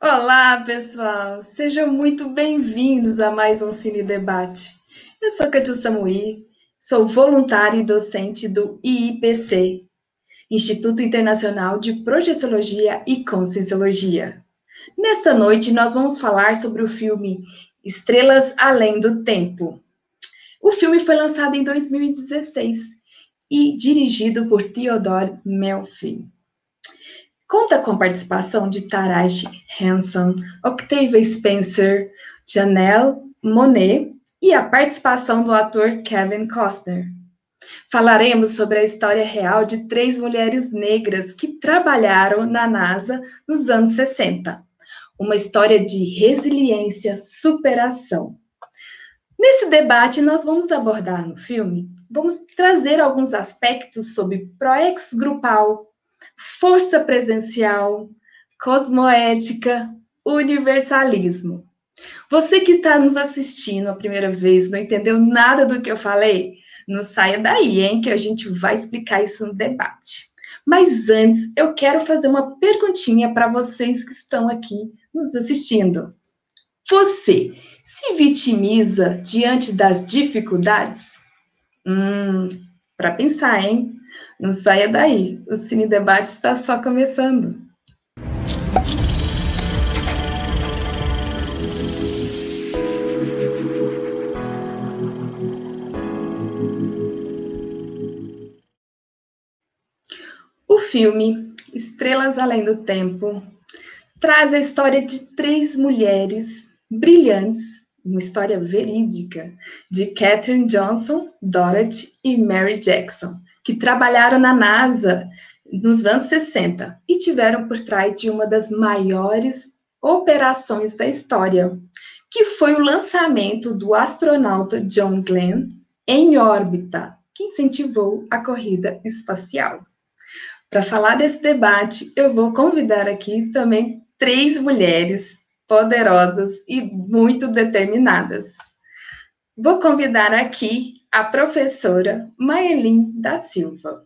Olá, pessoal! Sejam muito bem-vindos a mais um Cine Debate. Eu sou Catiu Samui, sou voluntária e docente do IIPC, Instituto Internacional de Projeciologia e Conscienciologia. Nesta noite, nós vamos falar sobre o filme Estrelas Além do Tempo. O filme foi lançado em 2016 e dirigido por Theodore Melfi. Conta com a participação de Taraji Henson, Octavia Spencer, Janelle Monet e a participação do ator Kevin Costner. Falaremos sobre a história real de três mulheres negras que trabalharam na NASA nos anos 60. Uma história de resiliência, superação. Nesse debate, nós vamos abordar no filme, vamos trazer alguns aspectos sobre proex grupal, força presencial, cosmoética, universalismo. Você que está nos assistindo a primeira vez, não entendeu nada do que eu falei? Não saia daí, hein, que a gente vai explicar isso no debate. Mas antes, eu quero fazer uma perguntinha para vocês que estão aqui nos assistindo. Você se vitimiza diante das dificuldades? Hum, para pensar, hein? Não saia daí, o Cine Debate está só começando. O filme Estrelas Além do Tempo traz a história de três mulheres brilhantes, uma história verídica, de Katherine Johnson, Dorothy e Mary Jackson, que trabalharam na NASA nos anos 60 e tiveram por trás de uma das maiores operações da história, que foi o lançamento do astronauta John Glenn em órbita, que incentivou a corrida espacial. Para falar desse debate, eu vou convidar aqui também três mulheres poderosas e muito determinadas. Vou convidar aqui a professora Maelin da Silva.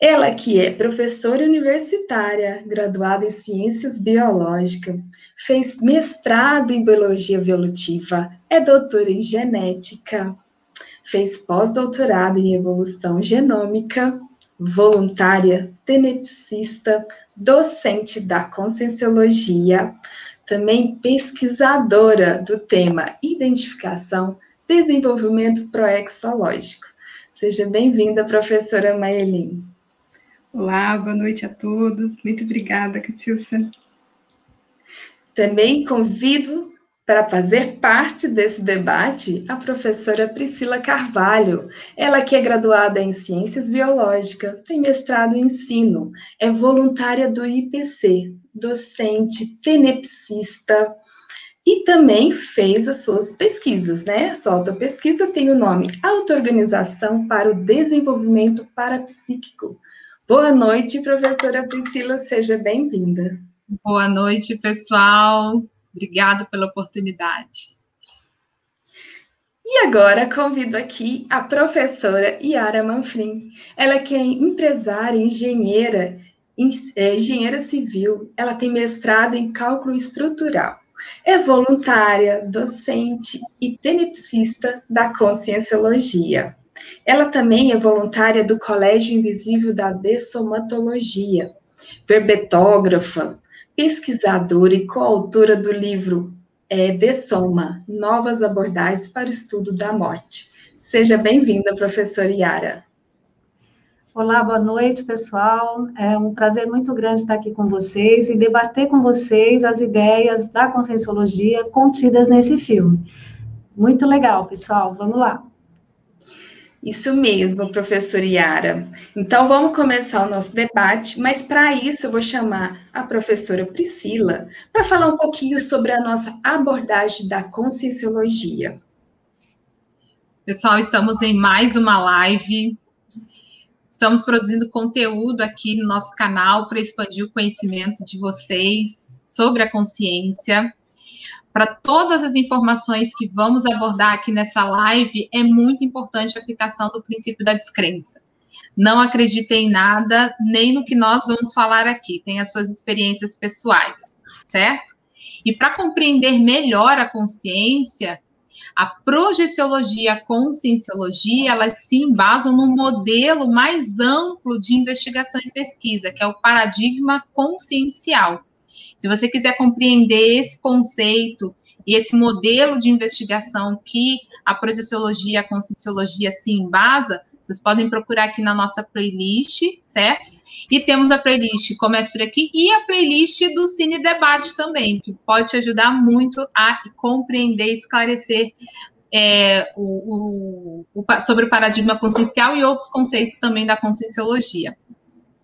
Ela que é professora universitária, graduada em Ciências Biológicas, fez mestrado em Biologia Evolutiva, é doutora em Genética, fez pós-doutorado em Evolução Genômica, voluntária, tenepsista, docente da Conscienciologia, também pesquisadora do tema Identificação Desenvolvimento Proexológico. Seja bem-vinda, professora Maelin. Olá, boa noite a todos. Muito obrigada, Catilça. Também convido para fazer parte desse debate a professora Priscila Carvalho. Ela que é graduada em Ciências Biológicas, tem mestrado em ensino, é voluntária do IPC, docente, tenepsista, e também fez as suas pesquisas, né? A sua autopesquisa tem o nome Auto-Organização para o Desenvolvimento Parapsíquico. Boa noite, professora Priscila, seja bem-vinda. Boa noite, pessoal. Obrigada pela oportunidade. E agora convido aqui a professora Yara Manfrim. Ela que é empresária, engenheira, é, engenheira civil, ela tem mestrado em cálculo estrutural. É voluntária, docente e tenepsista da Conscienciologia. Ela também é voluntária do Colégio Invisível da Dessomatologia, verbetógrafa, pesquisadora e coautora do livro é, Dessoma, Novas Abordagens para o Estudo da Morte. Seja bem-vinda, professora Yara. Olá, boa noite, pessoal. É um prazer muito grande estar aqui com vocês e debater com vocês as ideias da conscienciologia contidas nesse filme. Muito legal, pessoal. Vamos lá. Isso mesmo, professora Yara. Então, vamos começar o nosso debate, mas para isso eu vou chamar a professora Priscila para falar um pouquinho sobre a nossa abordagem da conscienciologia. Pessoal, estamos em mais uma live Estamos produzindo conteúdo aqui no nosso canal para expandir o conhecimento de vocês sobre a consciência. Para todas as informações que vamos abordar aqui nessa live, é muito importante a aplicação do princípio da descrença. Não acreditem em nada, nem no que nós vamos falar aqui, tem as suas experiências pessoais. certo? E para compreender melhor a consciência, a projeciologia a conscienciologia, elas se embasam num modelo mais amplo de investigação e pesquisa, que é o paradigma consciencial. Se você quiser compreender esse conceito e esse modelo de investigação que a projeciologia a conscienciologia se embasa, vocês podem procurar aqui na nossa playlist, certo? E temos a playlist Comece por aqui e a playlist do Cine Debate também, que pode te ajudar muito a compreender esclarecer é, o, o, o, sobre o paradigma consciencial e outros conceitos também da conscienciologia.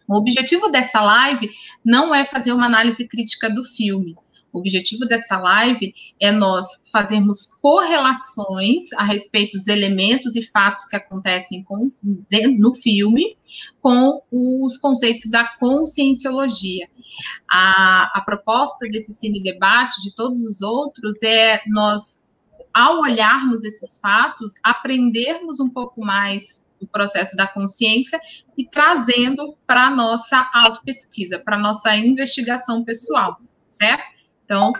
O objetivo dessa live não é fazer uma análise crítica do filme, o objetivo dessa live é nós fazermos correlações a respeito dos elementos e fatos que acontecem com, no filme com os conceitos da conscienciologia. A, a proposta desse cine debate, de todos os outros, é nós, ao olharmos esses fatos, aprendermos um pouco mais do processo da consciência e trazendo para a nossa autopesquisa, para a nossa investigação pessoal, certo? Então,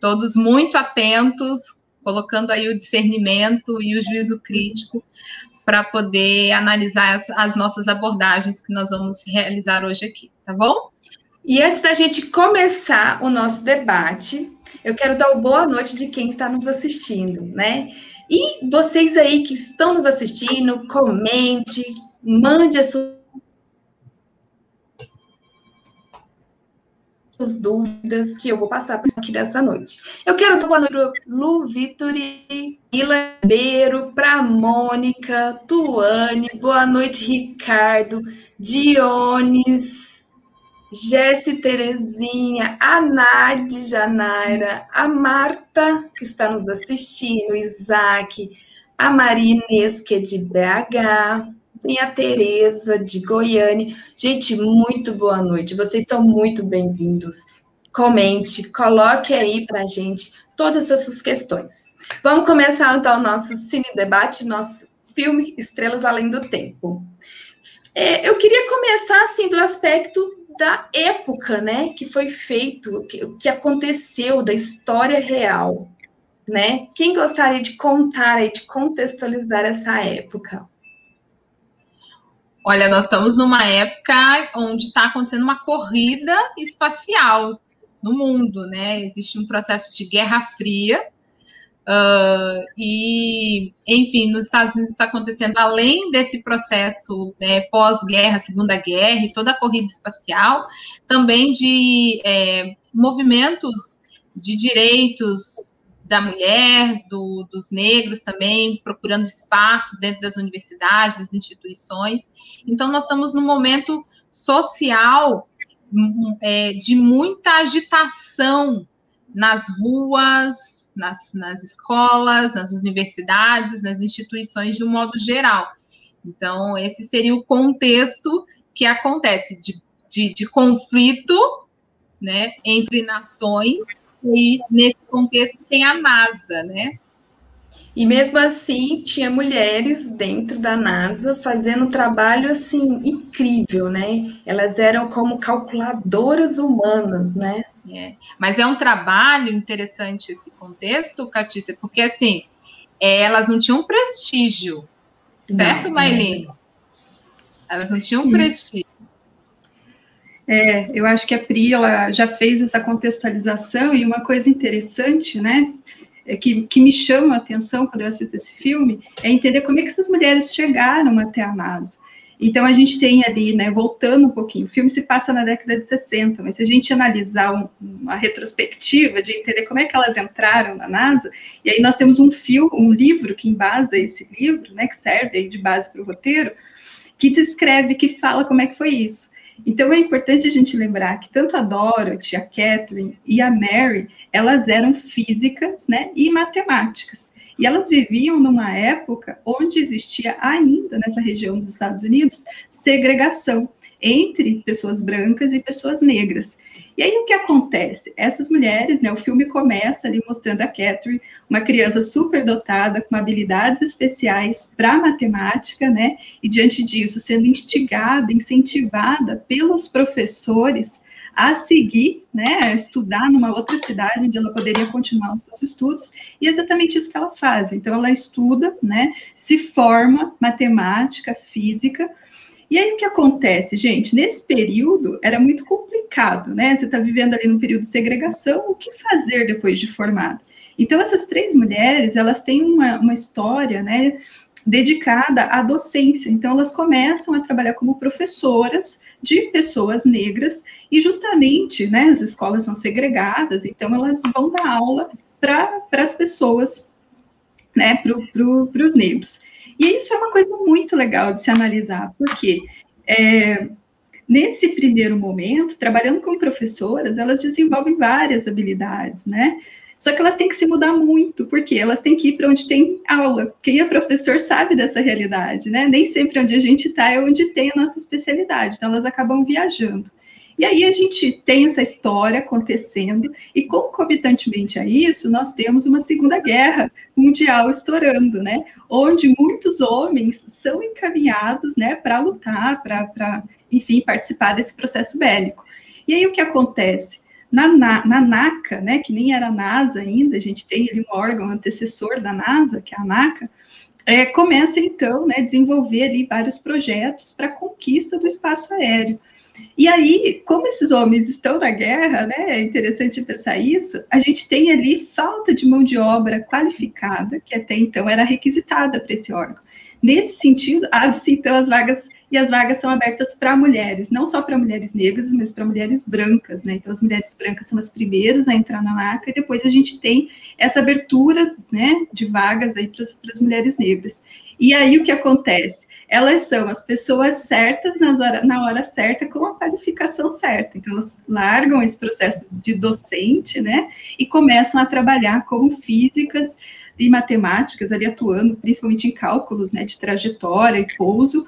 todos muito atentos, colocando aí o discernimento e o juízo crítico para poder analisar as, as, nossas abordagens que nós vamos realizar hoje aqui, tá bom? E antes da gente começar o nosso debate, eu quero dar uma boa noite de quem está nos assistindo, né? E vocês aí que estão nos assistindo, comente, mande a sua as dúvidas que eu vou passar aqui dessa noite. Eu quero dar boa noite para Lu Vitori, Ilabeiro, para Mônica, Tuane, boa noite, Ricardo, Dionis, Jéssica Terezinha, a Nade Janaira, a Marta, que está nos assistindo, Isaac, a Maria Inês, que é de BH, tem a Tereza de Goiânia. Gente, muito boa noite. Vocês são muito bem-vindos. Comente, coloque aí para gente todas as suas questões. Vamos começar então o nosso cine debate, nosso filme Estrelas Além do Tempo. É, eu queria começar assim do aspecto da época, né, que foi feito, o que, que aconteceu, da história real, né? Quem gostaria de contar e de contextualizar essa época? Olha, nós estamos numa época onde está acontecendo uma corrida espacial no mundo, né? Existe um processo de guerra fria. Uh, e, enfim, nos Estados Unidos está acontecendo, além desse processo né, pós-guerra, Segunda Guerra e toda a corrida espacial, também de é, movimentos de direitos da mulher, do, dos negros também, procurando espaços dentro das universidades, das instituições. Então, nós estamos num momento social é, de muita agitação nas ruas, nas, nas escolas, nas universidades, nas instituições de um modo geral. Então, esse seria o contexto que acontece de, de, de conflito né, entre nações e nesse contexto tem a NASA, né? E mesmo assim, tinha mulheres dentro da NASA fazendo um trabalho assim incrível, né? Elas eram como calculadoras humanas, né? É. Mas é um trabalho interessante esse contexto, Catícia, porque assim, é, elas não tinham prestígio, certo, Maylene? Elas não tinham Isso. prestígio. É, eu acho que a Pri ela já fez essa contextualização e uma coisa interessante, né, é que, que me chama a atenção quando eu assisto esse filme é entender como é que essas mulheres chegaram até a NASA. Então a gente tem ali, né, voltando um pouquinho, o filme se passa na década de 60, mas se a gente analisar um, uma retrospectiva de entender como é que elas entraram na NASA, e aí nós temos um filme, um livro que embasa esse livro, né, que serve de base para o roteiro, que descreve, que fala como é que foi isso. Então é importante a gente lembrar que tanto a Dorothy, a Catherine e a Mary, elas eram físicas, né, e matemáticas. E elas viviam numa época onde existia ainda nessa região dos Estados Unidos segregação entre pessoas brancas e pessoas negras. E aí o que acontece? Essas mulheres, né, o filme começa ali mostrando a Catherine, uma criança super dotada com habilidades especiais para matemática, né? E diante disso, sendo instigada, incentivada pelos professores a seguir, né, a estudar numa outra cidade onde ela poderia continuar os seus estudos, e é exatamente isso que ela faz. Então, ela estuda, né, se forma matemática, física, e aí o que acontece, gente? Nesse período era muito complicado, né? Você está vivendo ali num período de segregação, o que fazer depois de formada? Então, essas três mulheres, elas têm uma, uma história, né, dedicada à docência. Então, elas começam a trabalhar como professoras de pessoas negras e justamente, né, as escolas são segregadas, então elas vão dar aula para as pessoas, né, para pro, os negros. E isso é uma coisa muito legal de se analisar, porque é, nesse primeiro momento, trabalhando com professoras, elas desenvolvem várias habilidades, né? Só que elas têm que se mudar muito, porque elas têm que ir para onde tem aula. Quem é professor sabe dessa realidade, né? Nem sempre onde a gente está é onde tem a nossa especialidade, então elas acabam viajando. E aí a gente tem essa história acontecendo, e concomitantemente a isso, nós temos uma Segunda Guerra Mundial estourando, né? Onde muitos homens são encaminhados, né, para lutar, para, enfim, participar desse processo bélico. E aí o que acontece? Na, na, na, NACA, né, que nem era a NASA ainda, a gente tem ali um órgão antecessor da NASA, que é a NACA, é, começa então né, a desenvolver ali vários projetos para conquista do espaço aéreo. E aí, como esses homens estão na guerra, né, é interessante pensar isso, a gente tem ali falta de mão de obra qualificada, que até então era requisitada para esse órgão. Nesse sentido, abre-se então as vagas e as vagas são abertas para mulheres, não só para mulheres negras, mas para mulheres brancas, né? Então, as mulheres brancas são as primeiras a entrar na NACA, e depois a gente tem essa abertura, né, de vagas aí para as mulheres negras. E aí, o que acontece? Elas são as pessoas certas nas hora, na hora certa, com a qualificação certa. Então, elas largam esse processo de docente, né, e começam a trabalhar como físicas, e matemáticas ali atuando, principalmente em cálculos né, de trajetória e pouso,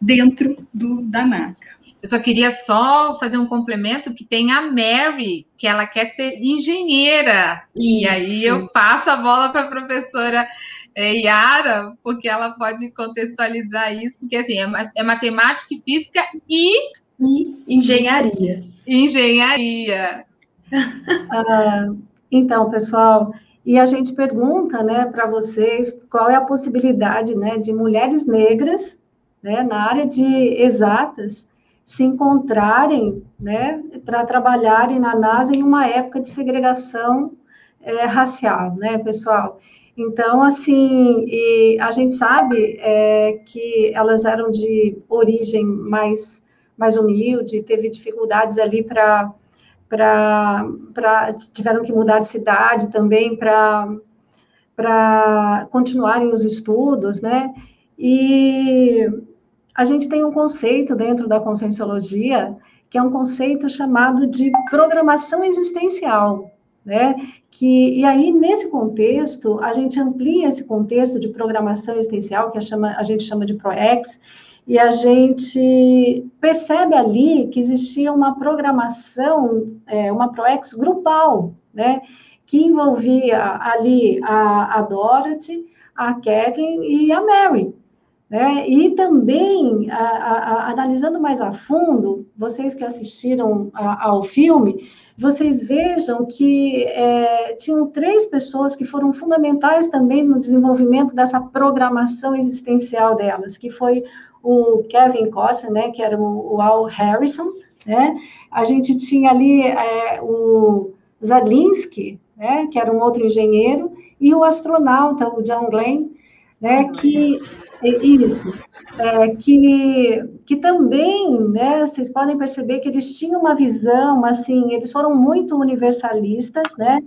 dentro do, da NACA. Eu só queria só fazer um complemento que tem a Mary, que ela quer ser engenheira. Isso. E aí eu passo a bola para a professora é, Yara, porque ela pode contextualizar isso, porque assim, é, é matemática e física e, e engenharia. Engenharia. Ah, então, pessoal, e a gente pergunta, né, para vocês qual é a possibilidade, né, de mulheres negras né, na área de exatas, se encontrarem né, para trabalharem na NASA em uma época de segregação é, racial, né, pessoal? Então, assim, a gente sabe é, que elas eram de origem mais, mais humilde, teve dificuldades ali para. tiveram que mudar de cidade também para continuarem os estudos, né? E a gente tem um conceito dentro da conscienciologia, que é um conceito chamado de programação existencial, né? Que, e aí, nesse contexto, a gente amplia esse contexto de programação existencial, que a, chama, a gente chama de ProEx, e a gente percebe ali que existia uma programação, é, uma ProEx grupal, né? Que envolvia ali a, a Dorothy, a Kevin e a Mary, né? E também, a, a, analisando mais a fundo, vocês que assistiram a, ao filme, vocês vejam que é, tinham três pessoas que foram fundamentais também no desenvolvimento dessa programação existencial delas, que foi o Kevin Costner, né, que era o, o Al Harrison, né? A gente tinha ali é, o Zalinski, né, que era um outro engenheiro, e o astronauta, o John Glenn, né, que isso, é, que, que também, né, vocês podem perceber que eles tinham uma visão, assim, eles foram muito universalistas, né,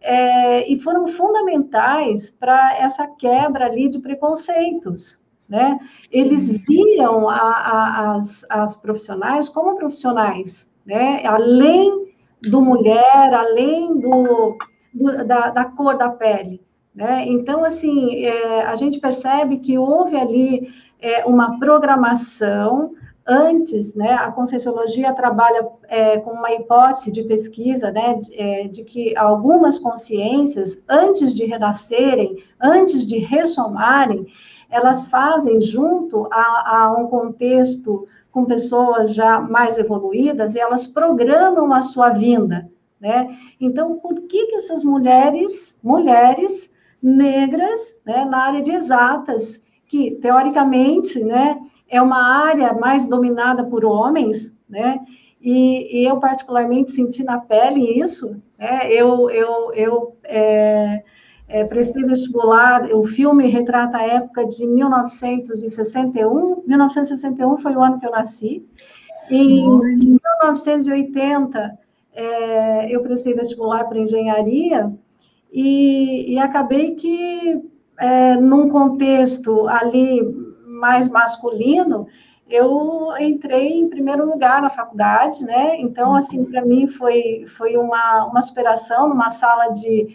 é, e foram fundamentais para essa quebra ali de preconceitos, né, eles viam a, a, as, as profissionais como profissionais, né, além do mulher, além do, do da, da cor da pele, né? Então, assim, é, a gente percebe que houve ali é, uma programação antes, né, a Conscienciologia trabalha é, com uma hipótese de pesquisa, né, de, é, de, que algumas consciências, antes de renascerem, antes de ressomarem, elas fazem junto a, a, um contexto com pessoas já mais evoluídas e elas programam a sua vinda, né? Então, por que, que essas mulheres, mulheres negras, né, na área de exatas, que teoricamente, né, é uma área mais dominada por homens, né? E, e eu particularmente senti na pele isso. Né? Eu, eu, eu é, é, prestei vestibular. O filme retrata a época de 1961. 1961 foi o ano que eu nasci. Em 1980 é, eu prestei vestibular para engenharia e, e acabei que é, num contexto ali mais masculino, eu entrei em primeiro lugar na faculdade, né? Então, assim, para mim foi, foi uma, uma superação numa sala de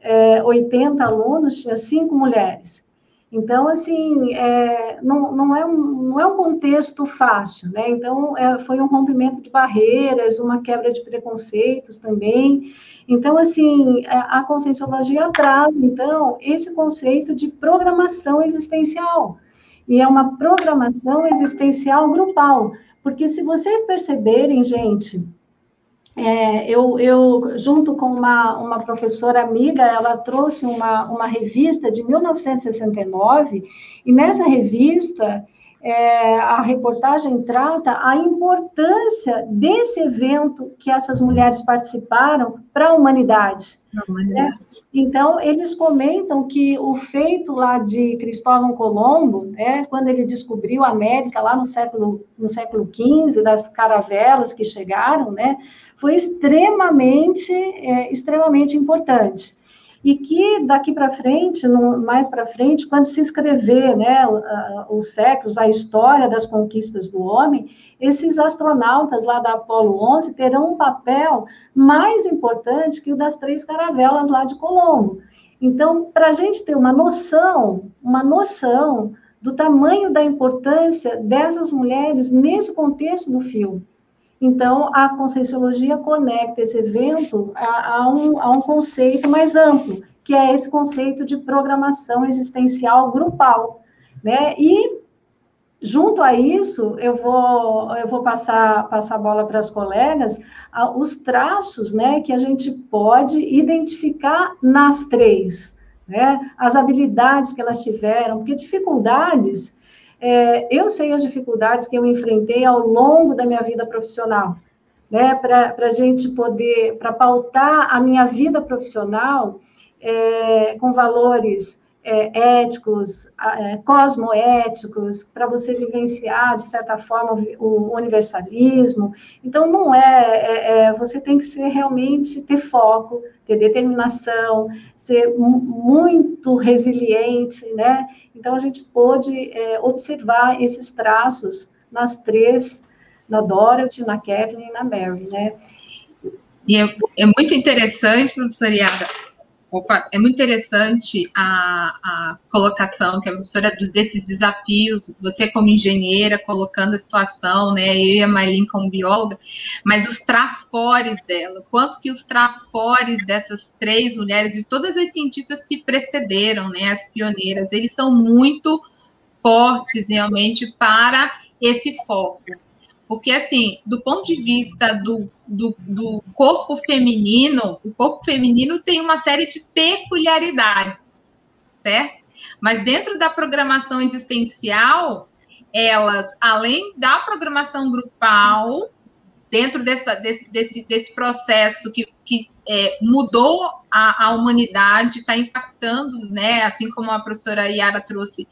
é, 80 alunos, tinha cinco mulheres. Então, assim, é, não, não, é um, não é um contexto fácil, né? Então, é, foi um rompimento de barreiras, uma quebra de preconceitos também. Então, assim, é, a conscienciologia traz, então, esse conceito de programação existencial. E é uma programação existencial grupal. Porque se vocês perceberem, gente, é, eu, eu, junto com uma, uma professora amiga, ela trouxe uma, uma revista de 1969, e nessa revista é, a reportagem trata a importância desse evento que essas mulheres participaram para a humanidade. Né? Então, eles comentam que o feito lá de Cristóvão Colombo, né, quando ele descobriu a América lá no século, no século XV, das caravelas que chegaram, né, foi extremamente, é, extremamente importante e que daqui para frente, no, mais para frente, quando se escrever né, os séculos, a história das conquistas do homem, esses astronautas lá da Apolo 11 terão um papel mais importante que o das três caravelas lá de Colombo. Então, para a gente ter uma noção, uma noção do tamanho da importância dessas mulheres nesse contexto do filme. Então, a Conscienciologia conecta esse evento a, a, um, a um conceito mais amplo, que é esse conceito de programação existencial grupal, né? E junto a isso, eu vou eu vou passar passar a bola para as colegas, os traços, né, que a gente pode identificar nas três, né? As habilidades que elas tiveram, porque dificuldades é, eu sei as dificuldades que eu enfrentei ao longo da minha vida profissional, né? Para a gente poder, para pautar a minha vida profissional é, com valores é, éticos, é, cosmoéticos, para você vivenciar, de certa forma, o, universalismo. Então, não é, é, é, Você tem que ser realmente, ter foco, ter determinação, ser muito resiliente, né? Então, a gente pôde é, observar esses traços nas três, na Dorothy, na Kathleen e na Mary, né? E é, é muito interessante, professora Iada, Opa, é muito interessante a, a colocação que a professora desses desafios, você como engenheira colocando a situação, né, eu e a Maylin como bióloga, mas os trafores dela, quanto que os trafores dessas três mulheres e todas as cientistas que precederam, né, as pioneiras, eles são muito fortes realmente para esse foco. Porque, assim, do ponto de vista do, do, do, corpo feminino, o corpo feminino tem uma série de peculiaridades, certo? Mas dentro da programação existencial, elas, além da programação grupal, dentro dessa, desse, desse, desse processo que, que é, mudou a, a humanidade, está impactando, né? Assim como a professora Yara trouxe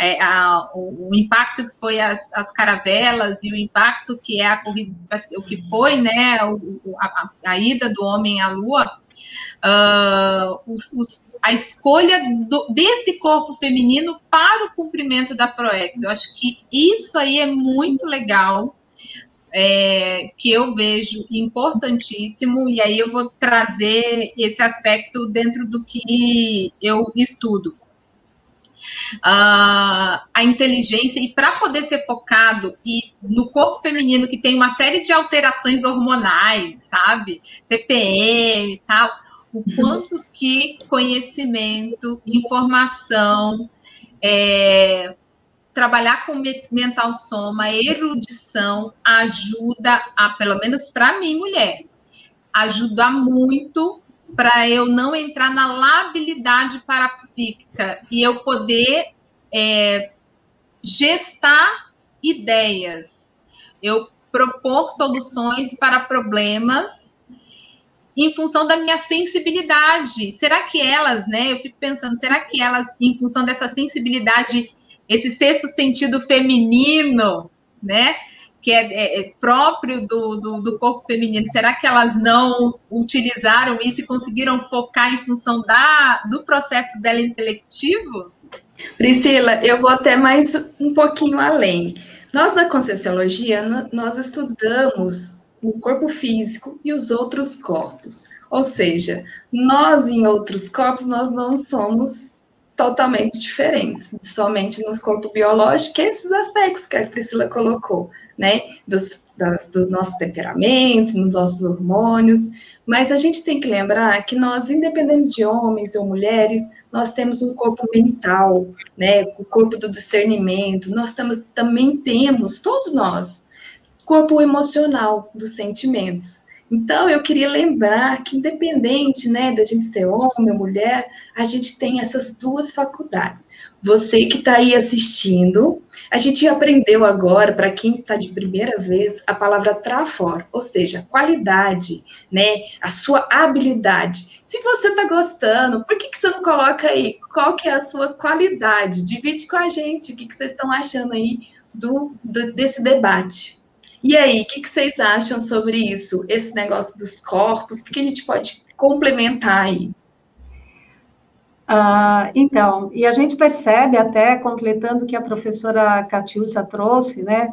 é, a, o, o, impacto que foi as, as, caravelas e o impacto que é a corrida espacial, o que foi, né, o, a, a, ida do homem à Lua, uh, os, os, a escolha do, desse corpo feminino para o cumprimento da ProEx. Eu acho que isso aí é muito legal. É, que eu vejo importantíssimo, e aí eu vou trazer esse aspecto dentro do que eu estudo uh, a inteligência, e para poder ser focado e no corpo feminino que tem uma série de alterações hormonais, sabe? TPM e tal, o quanto que conhecimento, informação é, trabalhar com mental soma, erudição, ajuda a, pelo menos para mim, mulher, ajuda muito para eu não entrar na labilidade parapsíquica e eu poder é, gestar ideias, eu propor soluções para problemas em função da minha sensibilidade. Será que elas, né? Eu fico pensando, será que elas, em função dessa sensibilidade, esse sexto sentido feminino, né? Que é, é, é próprio do, do, do, corpo feminino, será que elas não utilizaram isso e conseguiram focar em função da, do processo dela intelectivo? Priscila, eu vou até mais um pouquinho além. Nós da Conscienciologia, nós estudamos o corpo físico e os outros corpos. Ou seja, nós em outros corpos, nós não somos totalmente diferentes, somente no corpo biológico, esses aspectos que a Priscila colocou, né, dos, das, dos nossos temperamentos, dos nossos hormônios, mas a gente tem que lembrar que nós, independente de homens ou mulheres, nós temos um corpo mental, né, o corpo do discernimento, nós tam, também temos, todos nós, corpo emocional dos sentimentos. Então, eu queria lembrar que, independente né, da gente ser homem ou mulher, a gente tem essas duas faculdades. Você que está aí assistindo, a gente aprendeu agora, para quem está de primeira vez, a palavra trafor, ou seja, qualidade, né? A sua habilidade. Se você está gostando, por que, que você não coloca aí qual que é a sua qualidade? Divide com a gente o que, que vocês estão achando aí do, do desse debate. E aí, o que, que, vocês acham sobre isso? Esse negócio dos corpos, o que, que a gente pode complementar aí? Ah, então, e a gente percebe até, completando o que a professora Catiúcia trouxe, né,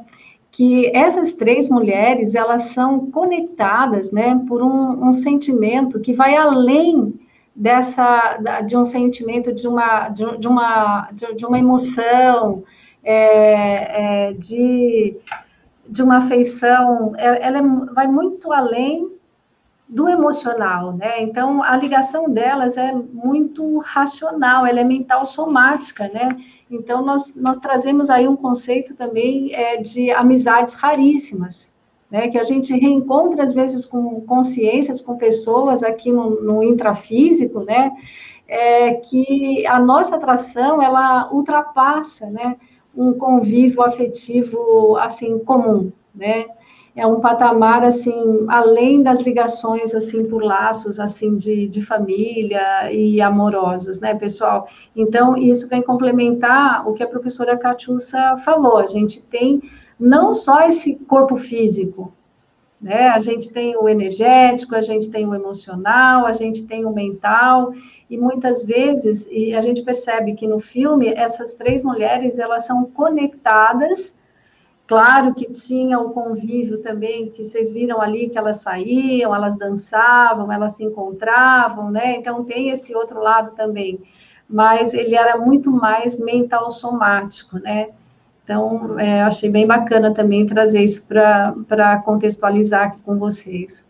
que essas três mulheres, elas são conectadas, né, por um, um sentimento que vai além dessa, de um sentimento, de uma, de, de uma, de, de, uma emoção, é, é, de de uma afeição, ela, é, vai muito além do emocional, né? Então, a ligação delas é muito racional, ela é mental somática, né? Então, nós, nós trazemos aí um conceito também é, de amizades raríssimas, né? Que a gente reencontra, às vezes, com consciências, com pessoas aqui no, no intrafísico, né? É, que a nossa atração, ela ultrapassa, né? Um convívio afetivo assim comum, né? É um patamar assim além das ligações assim por laços assim de, de família e amorosos, né, pessoal? Então isso vem complementar o que a professora Catiussa falou. A gente tem não só esse corpo físico, né? A gente tem o energético, a gente tem o emocional, a gente tem o mental, e muitas vezes, e a gente percebe que no filme, essas três mulheres, elas são conectadas, claro que tinha o convívio também, que vocês viram ali, que elas saíam, elas dançavam, elas se encontravam, né? Então, tem esse outro lado também, mas ele era muito mais mental somático, né? Então, é, achei bem bacana também trazer isso para contextualizar aqui com vocês.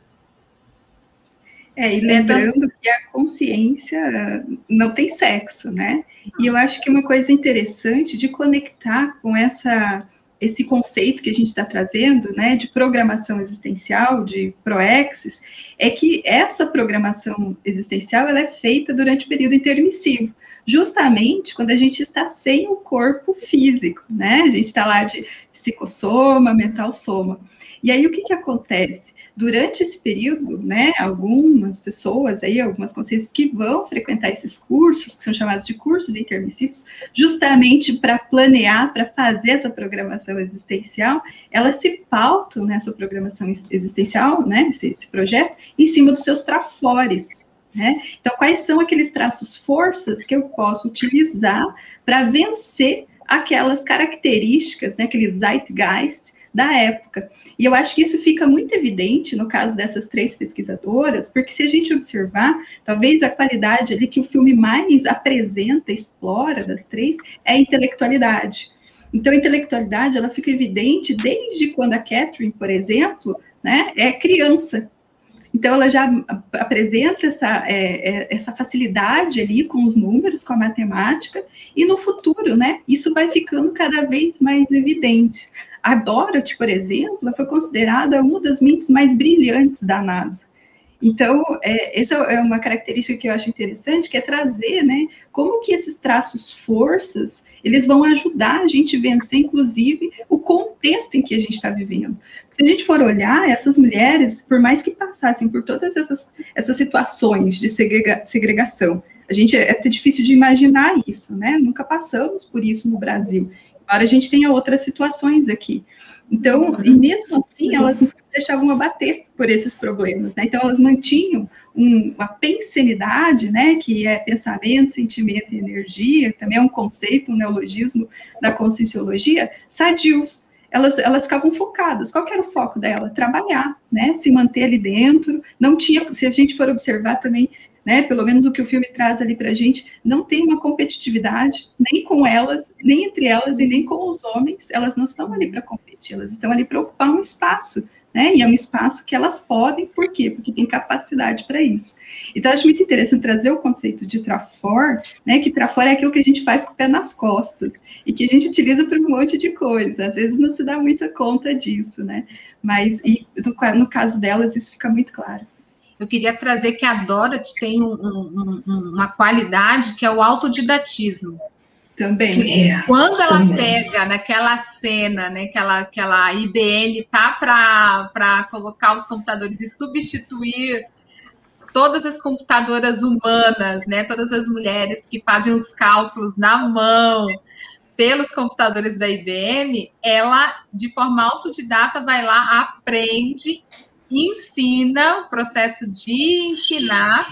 É, e lembrando que a consciência não tem sexo, né? E eu acho que uma coisa interessante de conectar com essa esse conceito que a gente está trazendo, né, de programação existencial, de proexis, é que essa programação existencial ela é feita durante o período intermissivo justamente quando a gente está sem o corpo físico, né? A gente está lá de psicossoma, mental soma. E aí o que, que acontece? Durante esse período, né, algumas pessoas aí, algumas consciências que vão frequentar esses cursos, que são chamados de cursos intermissivos, justamente para planear, para fazer essa programação existencial, elas se pautam nessa programação existencial, né, esse, esse projeto, em cima dos seus trafores, né? Então, quais são aqueles traços forças que eu posso utilizar para vencer aquelas características, né, aquele zeitgeist da época. E eu acho que isso fica muito evidente no caso dessas três pesquisadoras, porque se a gente observar, talvez a qualidade ali que o filme mais apresenta, explora das três, é a intelectualidade. Então, a intelectualidade, ela fica evidente desde quando a Catherine, por exemplo, né, é criança, Então, ela já apresenta essa, é, é, essa facilidade ali com os números, com a matemática, e no futuro, né, isso vai ficando cada vez mais evidente. A Dorothy, por exemplo, foi considerada uma das mentes mais brilhantes da NASA. Então, é, essa é uma característica que eu acho interessante, que é trazer, né, como que esses traços forças, eles vão ajudar a gente a vencer, inclusive, o contexto em que a gente está vivendo. Se a gente for olhar, essas mulheres, por mais que passassem por todas essas, essas situações de segrega, segregação, a gente é até difícil de imaginar isso, né? Nunca passamos por isso no Brasil. Embora a gente tenha outras situações aqui. Então, e mesmo assim, elas não deixavam abater por esses problemas, né? Então, elas mantinham um, uma pensenidade, né, que é pensamento, sentimento e energia, também é um conceito, um neologismo da conscienciologia, sadios. Elas, elas ficavam focadas. Qual era o foco dela? Trabalhar, né? Se manter ali dentro. Não tinha, se a gente for observar também, né, pelo menos o que o filme traz ali para a gente, não tem uma competitividade, nem com elas, nem entre elas e nem com os homens, elas não estão ali para competir, elas estão ali para ocupar um espaço, né, e é um espaço que elas podem, por quê? Porque tem capacidade para isso. Então, acho muito interessante trazer o conceito de trafor, né, que trafor é aquilo que a gente faz com o pé nas costas, e que a gente utiliza para um monte de coisa, às vezes não se dá muita conta disso, né, mas e, no, no caso delas isso fica muito claro eu queria trazer que a Dorothy tem um, um, uma qualidade que é o autodidatismo. Também. É, Quando ela também. pega naquela cena, né, que, ela, que ela, IBM tá para colocar os computadores e substituir todas as computadoras humanas, né, todas as mulheres que fazem os cálculos na mão pelos computadores da IBM, ela, de forma autodidata, vai lá, aprende ensina o processo de ensinar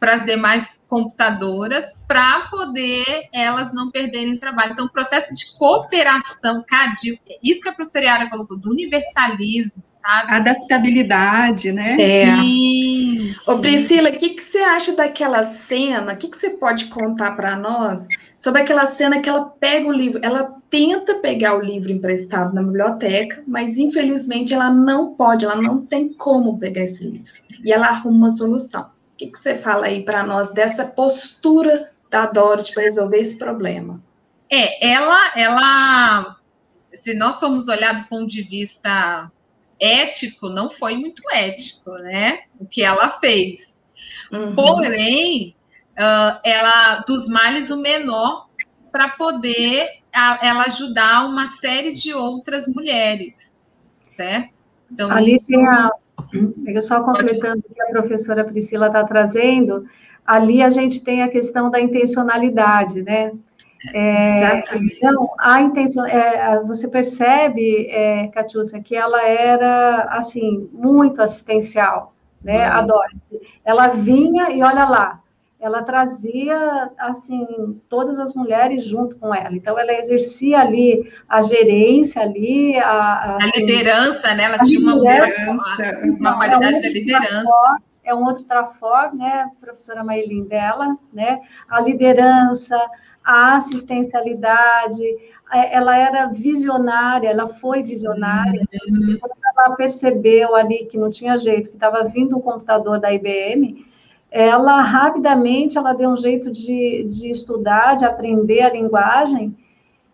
para as demais computadoras para poder elas não perderem trabalho. Então, o processo de cooperação, CADIL, isso que a professora Yara colocou, do universalismo, sabe? Adaptabilidade, né? É. Sim, Ô, Priscila, o que, que você acha daquela cena? O que, que você pode contar para nós sobre aquela cena que ela pega o livro, ela tenta pegar o livro emprestado na biblioteca, mas infelizmente ela não pode, ela não tem como pegar esse livro. E ela arruma uma solução que, que você fala aí para nós dessa postura da Dorothy para resolver esse problema? É, ela, ela, se nós formos olhar do ponto de vista ético, não foi muito ético, né? O que ela fez. Uhum. Porém, uh, ela, dos males, o menor para poder a, ela ajudar uma série de outras mulheres, certo? Então, Ali isso... tem a, eu só completando o que a professora Priscila está trazendo, ali a gente tem a questão da intencionalidade, né? É, então, a intenção, é, você percebe, é, Catiúcia, que ela era, assim, muito assistencial, né, a Dorothy. Ela vinha e olha lá, ela trazia, assim, todas as mulheres junto com ela. Então, ela exercia ali a gerência ali, a... A, assim, a liderança, né? Ela tinha uma, liderança, uma, qualidade é um de liderança. Trafor, é um outro trafor, né, professora Maylin dela, né? A liderança, a assistencialidade, é, ela era visionária, ela foi visionária. Uhum. Quando ela percebeu ali que não tinha jeito, que estava vindo um computador da IBM, ela rapidamente ela deu um jeito de, de estudar, de aprender a linguagem,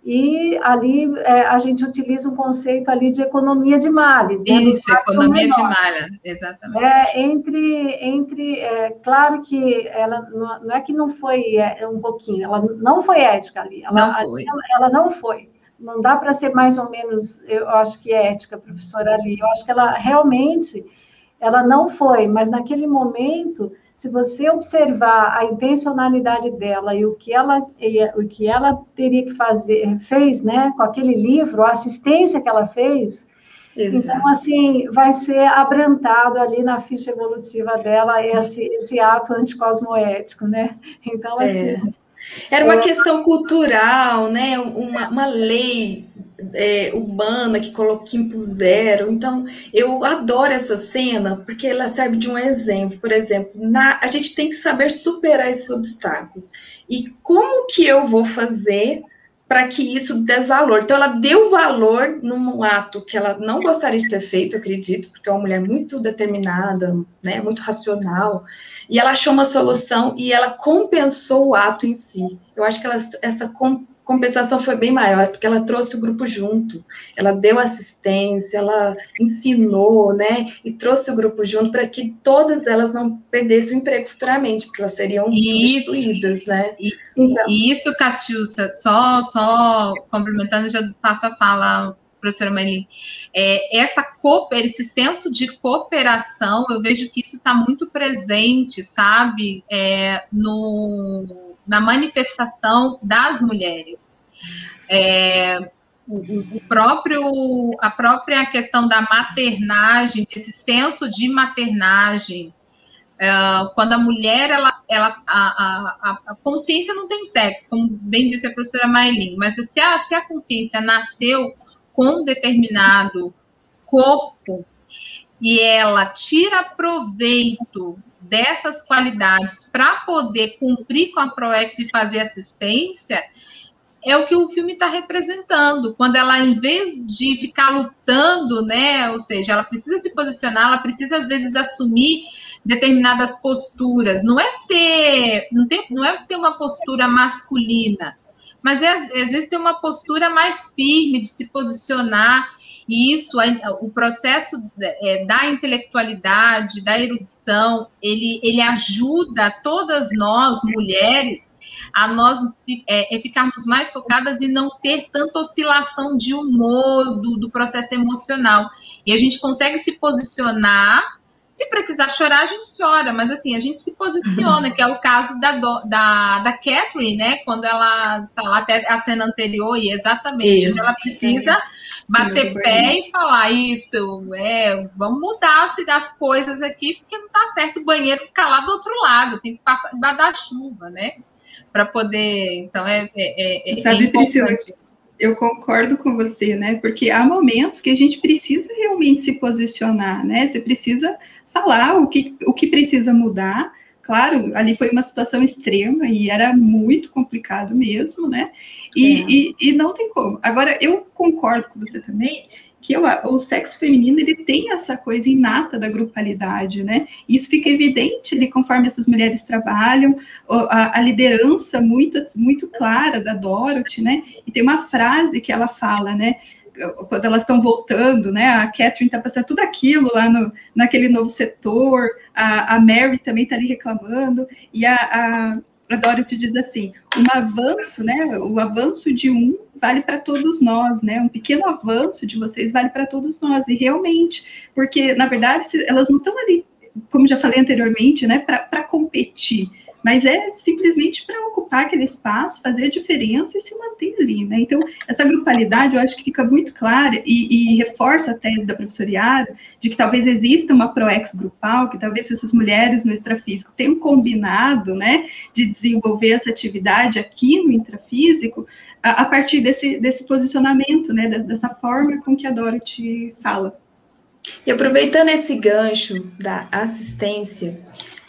e ali é, a gente utiliza um conceito ali de economia de males. Né, Isso, economia de malha, exatamente. É, entre, entre é, claro que ela não, não, é que não foi é, um pouquinho, ela não foi ética ali. Ela, não foi. ela, ela não foi. Não dá para ser mais ou menos, eu acho que é ética, professora ali. Eu acho que ela realmente, ela não foi, mas naquele momento se você observar a intencionalidade dela e o que ela, o que ela teria que fazer, fez, né, com aquele livro, a assistência que ela fez, Exato. então, assim, vai ser abrantado ali na ficha evolutiva dela esse, esse ato anticosmoético, né? Então, assim... É. Era uma questão cultural, né? Uma, uma lei é, humana que, que impuseram. Então, eu adoro essa cena porque ela serve de um exemplo. Por exemplo, na, a gente tem que saber superar esses obstáculos. E como que eu vou fazer para que isso dê valor. Então, ela deu valor num ato que ela não gostaria de ter feito, acredito, porque é uma mulher muito determinada, né, muito racional, e ela achou uma solução e ela compensou o ato em si. Eu acho que ela, essa compensação foi bem maior, porque ela trouxe o grupo junto, ela deu assistência, ela ensinou, né, e trouxe o grupo junto para que todas elas não perdessem o emprego futuramente, porque elas seriam isso, substituídas, né. E, então. isso, Catiúcia, só, só complementando, já passo a fala professora Maylin, é, essa cooper, esse senso de cooperação, eu vejo que isso está muito presente, sabe, é, no na manifestação das mulheres. É, o, próprio, a própria questão da maternagem, desse senso de maternagem, é, quando a mulher, ela, ela a, a, a, consciência não tem sexo, como bem disse a professora Maylin, mas se a, se a consciência nasceu com um determinado corpo e ela tira proveito dessas qualidades para poder cumprir com a ProEx e fazer assistência, é o que o filme está representando. Quando ela, em vez de ficar lutando, né, ou seja, ela precisa se posicionar, ela precisa às vezes assumir determinadas posturas. Não é ser, não, tem, não é ter uma postura masculina, mas é, às vezes ter uma postura mais firme de se posicionar e isso, o processo é, da intelectualidade, da erudição, ele, ele ajuda todas nós, mulheres, a nós é, é, ficarmos mais focadas e não ter tanta oscilação de humor do, do processo emocional. E a gente consegue se posicionar se precisar chorar, a gente chora, mas assim, a gente se posiciona, que é o caso da, da, da Catherine, né? Quando ela tá lá até a cena anterior, e exatamente, isso, ela precisa bater pé e falar isso, é, vamos mudar se das coisas aqui, porque não tá certo o banheiro ficar lá do outro lado, tem que passar da chuva, né? Para poder. Então é, é, é, é Sabe, Priscila, eu concordo com você, né? Porque há momentos que a gente precisa realmente se posicionar, né? Você precisa falar o que, o que precisa mudar claro, ali foi uma situação extrema e era muito complicado mesmo, né? E, é. e, e, não tem como. Agora, eu concordo com você também que eu, o sexo feminino ele tem essa coisa inata da grupalidade, né? Isso fica evidente ali conforme essas mulheres trabalham, a, a liderança muito, muito clara da Dorothy, né? E tem uma frase que ela fala, né? quando elas estão voltando, né? A Catherine está passando tudo aquilo lá no, naquele novo setor, a, a Mary também está ali reclamando, e a, a, a Dorothy diz assim: um avanço, né? O avanço de um vale para todos nós, né? Um pequeno avanço de vocês vale para todos nós, e realmente, porque na verdade elas não estão ali, como já falei anteriormente, né? Para competir mas é simplesmente para ocupar aquele espaço, fazer a diferença e se manter ali, né? Então, essa grupalidade eu acho que fica muito clara e, e reforça a tese da professora Yara de que talvez exista uma ProEx grupal, que talvez essas mulheres no extrafísico tenham combinado, né, de desenvolver essa atividade aqui no intrafísico a, a partir desse, desse posicionamento, né, dessa forma com que a Dorothy fala. E aproveitando esse gancho da assistência,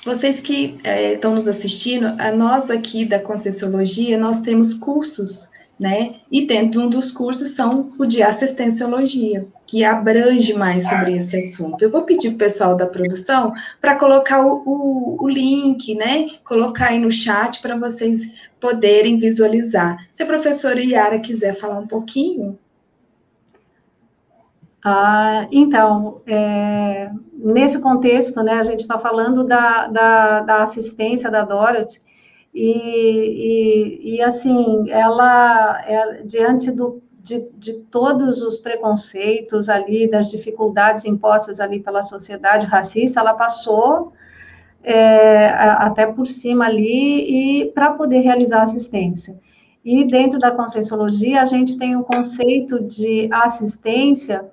vocês que é, estão nos assistindo, a nós aqui da Conscienciologia, nós temos cursos, né? E dentro de um dos cursos são o de assistenciologia, que abrange mais sobre esse assunto. Eu vou pedir o pessoal da produção para colocar o, o, o, link, né? Colocar aí no chat para vocês poderem visualizar. Se a professora Yara quiser falar um pouquinho. Ah, então, é, nesse contexto, né, a gente está falando da, da, da, assistência da Dorothy, e, e, e assim, ela, é, diante do, de, de, todos os preconceitos ali, das dificuldades impostas ali pela sociedade racista, ela passou é, até por cima ali e para poder realizar assistência. E dentro da conscienciologia, a gente tem o conceito de assistência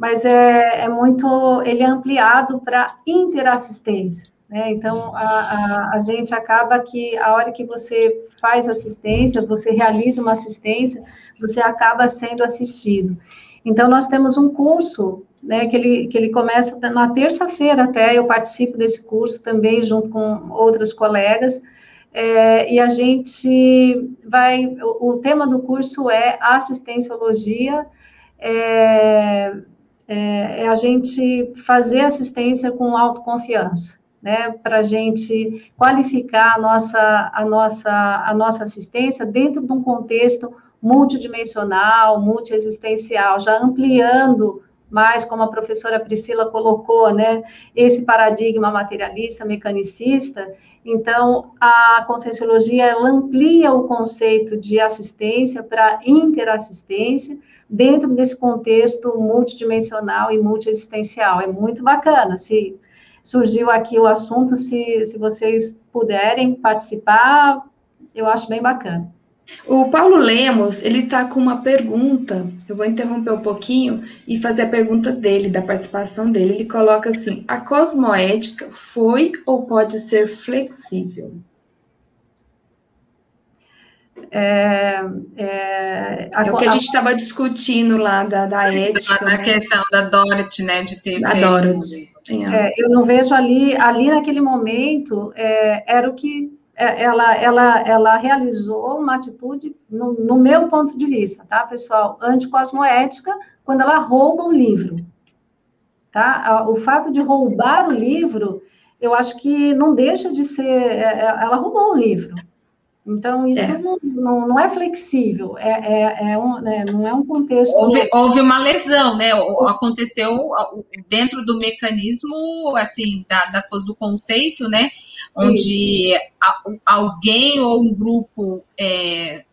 mas é, é muito, ele é ampliado para interassistência. Né? Então, a, a, a, gente acaba que a hora que você faz assistência, você realiza uma assistência, você acaba sendo assistido. Então, nós temos um curso, né, que ele, que ele começa na terça-feira até, eu participo desse curso também, junto com outros colegas, É, e a gente vai. O, o, tema do curso é assistenciologia, é, é, é a gente fazer assistência com autoconfiança né, para a gente qualificar a nossa, a, nossa, a nossa assistência dentro de um contexto multidimensional, multiexistencial, já ampliando mais, como a professora Priscila colocou, né, esse paradigma materialista, mecanicista. Então, a conscienciologia amplia o conceito de assistência para interassistência dentro desse contexto multidimensional e multiexistencial. É muito bacana. Se surgiu aqui o assunto, se, se vocês puderem participar, eu acho bem bacana. O Paulo Lemos, ele está com uma pergunta, eu vou interromper um pouquinho e fazer a pergunta dele, da participação dele. Ele coloca assim: a cosmoética foi ou pode ser flexível? É, é, a, é o que a, a gente estava discutindo lá da, da ética. Da, né? questão da Dorothy, né? De ter da Dorothy. É, eu não vejo ali, ali naquele momento, é, era o que é, ela, ela, ela realizou uma atitude, no, no, meu ponto de vista, tá, pessoal, anticosmoética, quando ela rouba um livro. Tá? O fato de roubar o livro, eu acho que não deixa de ser. É, é, ela roubou o livro. Então, isso é. Não, não, não, é flexível, é, é, é um, né, não é um contexto. Houve, houve, uma lesão, né? Aconteceu dentro do mecanismo, assim, da, da coisa do conceito, né? Onde alguém ou um grupo é,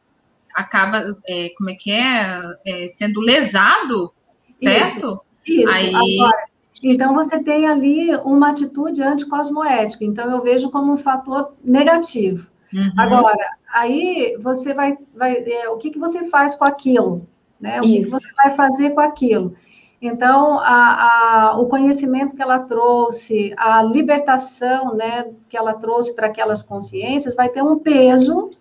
acaba, é, como é que é? é sendo lesado, certo? Isso. isso. Aí... Agora, então, você tem ali uma atitude anticosmoética. Então, eu vejo como um fator negativo. Uhum. Agora, aí você vai, vai é, o que, que você faz com aquilo, né? O que, que, você vai fazer com aquilo? Então, a, a, o conhecimento que ela trouxe, a libertação, né, que ela trouxe para aquelas consciências, vai ter um peso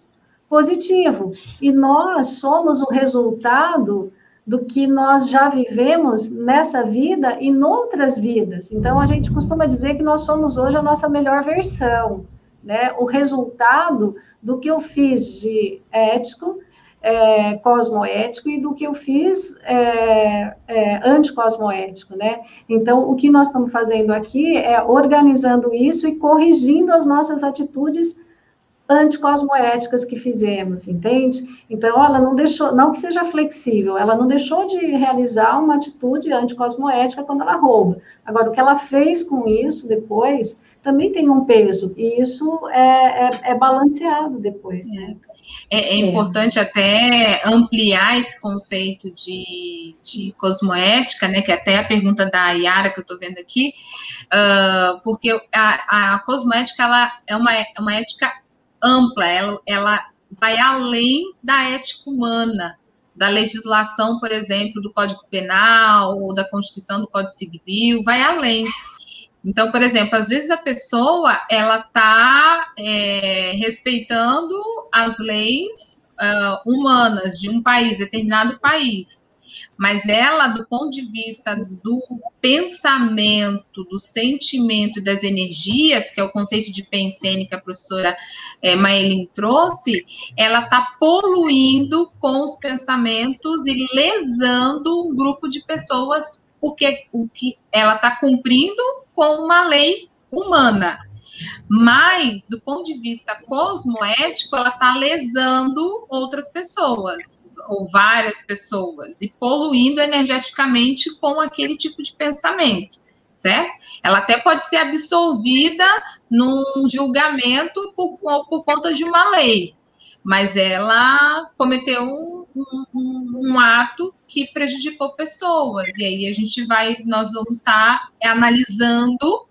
positivo. E nós somos o resultado do que nós já vivemos nessa vida e noutras vidas. Então, a gente costuma dizer que nós somos hoje a nossa melhor versão né, o resultado do que eu fiz de ético, é, cosmoético e do que eu fiz é, é, anticosmoético, né? Então, o que nós estamos fazendo aqui é organizando isso e corrigindo as nossas atitudes anticosmoéticas que fizemos, entende? Então, ela não deixou, não que seja flexível, ela não deixou de realizar uma atitude anticosmoética quando ela rouba. Agora, o que ela fez com isso depois também tem um peso, e isso é, é, é balanceado depois. Né? É, é, importante até ampliar esse conceito de, de cosmoética, né, que é até a pergunta da Yara que eu estou vendo aqui, uh, porque a, a cosmoética ela é uma, é uma ética ampla, ela, ela vai além da ética humana, da legislação, por exemplo, do Código Penal ou da Constituição do Código Civil, vai além. Então, por exemplo, às vezes a pessoa ela está é, respeitando as leis uh, humanas de um país, determinado país, mas ela, do ponto de vista do pensamento, do sentimento e das energias, que é o conceito de pensene que a professora é, Maelin trouxe, ela está poluindo com os pensamentos e lesando um grupo de pessoas, porque o que ela está cumprindo com uma lei humana. Mas, do ponto de vista cosmoético, ela está lesando outras pessoas, ou várias pessoas, e poluindo energeticamente com aquele tipo de pensamento, certo? Ela até pode ser absolvida num julgamento por, por conta de uma lei, mas ela cometeu um, um, um, ato que prejudicou pessoas. E aí a gente vai, nós vamos estar analisando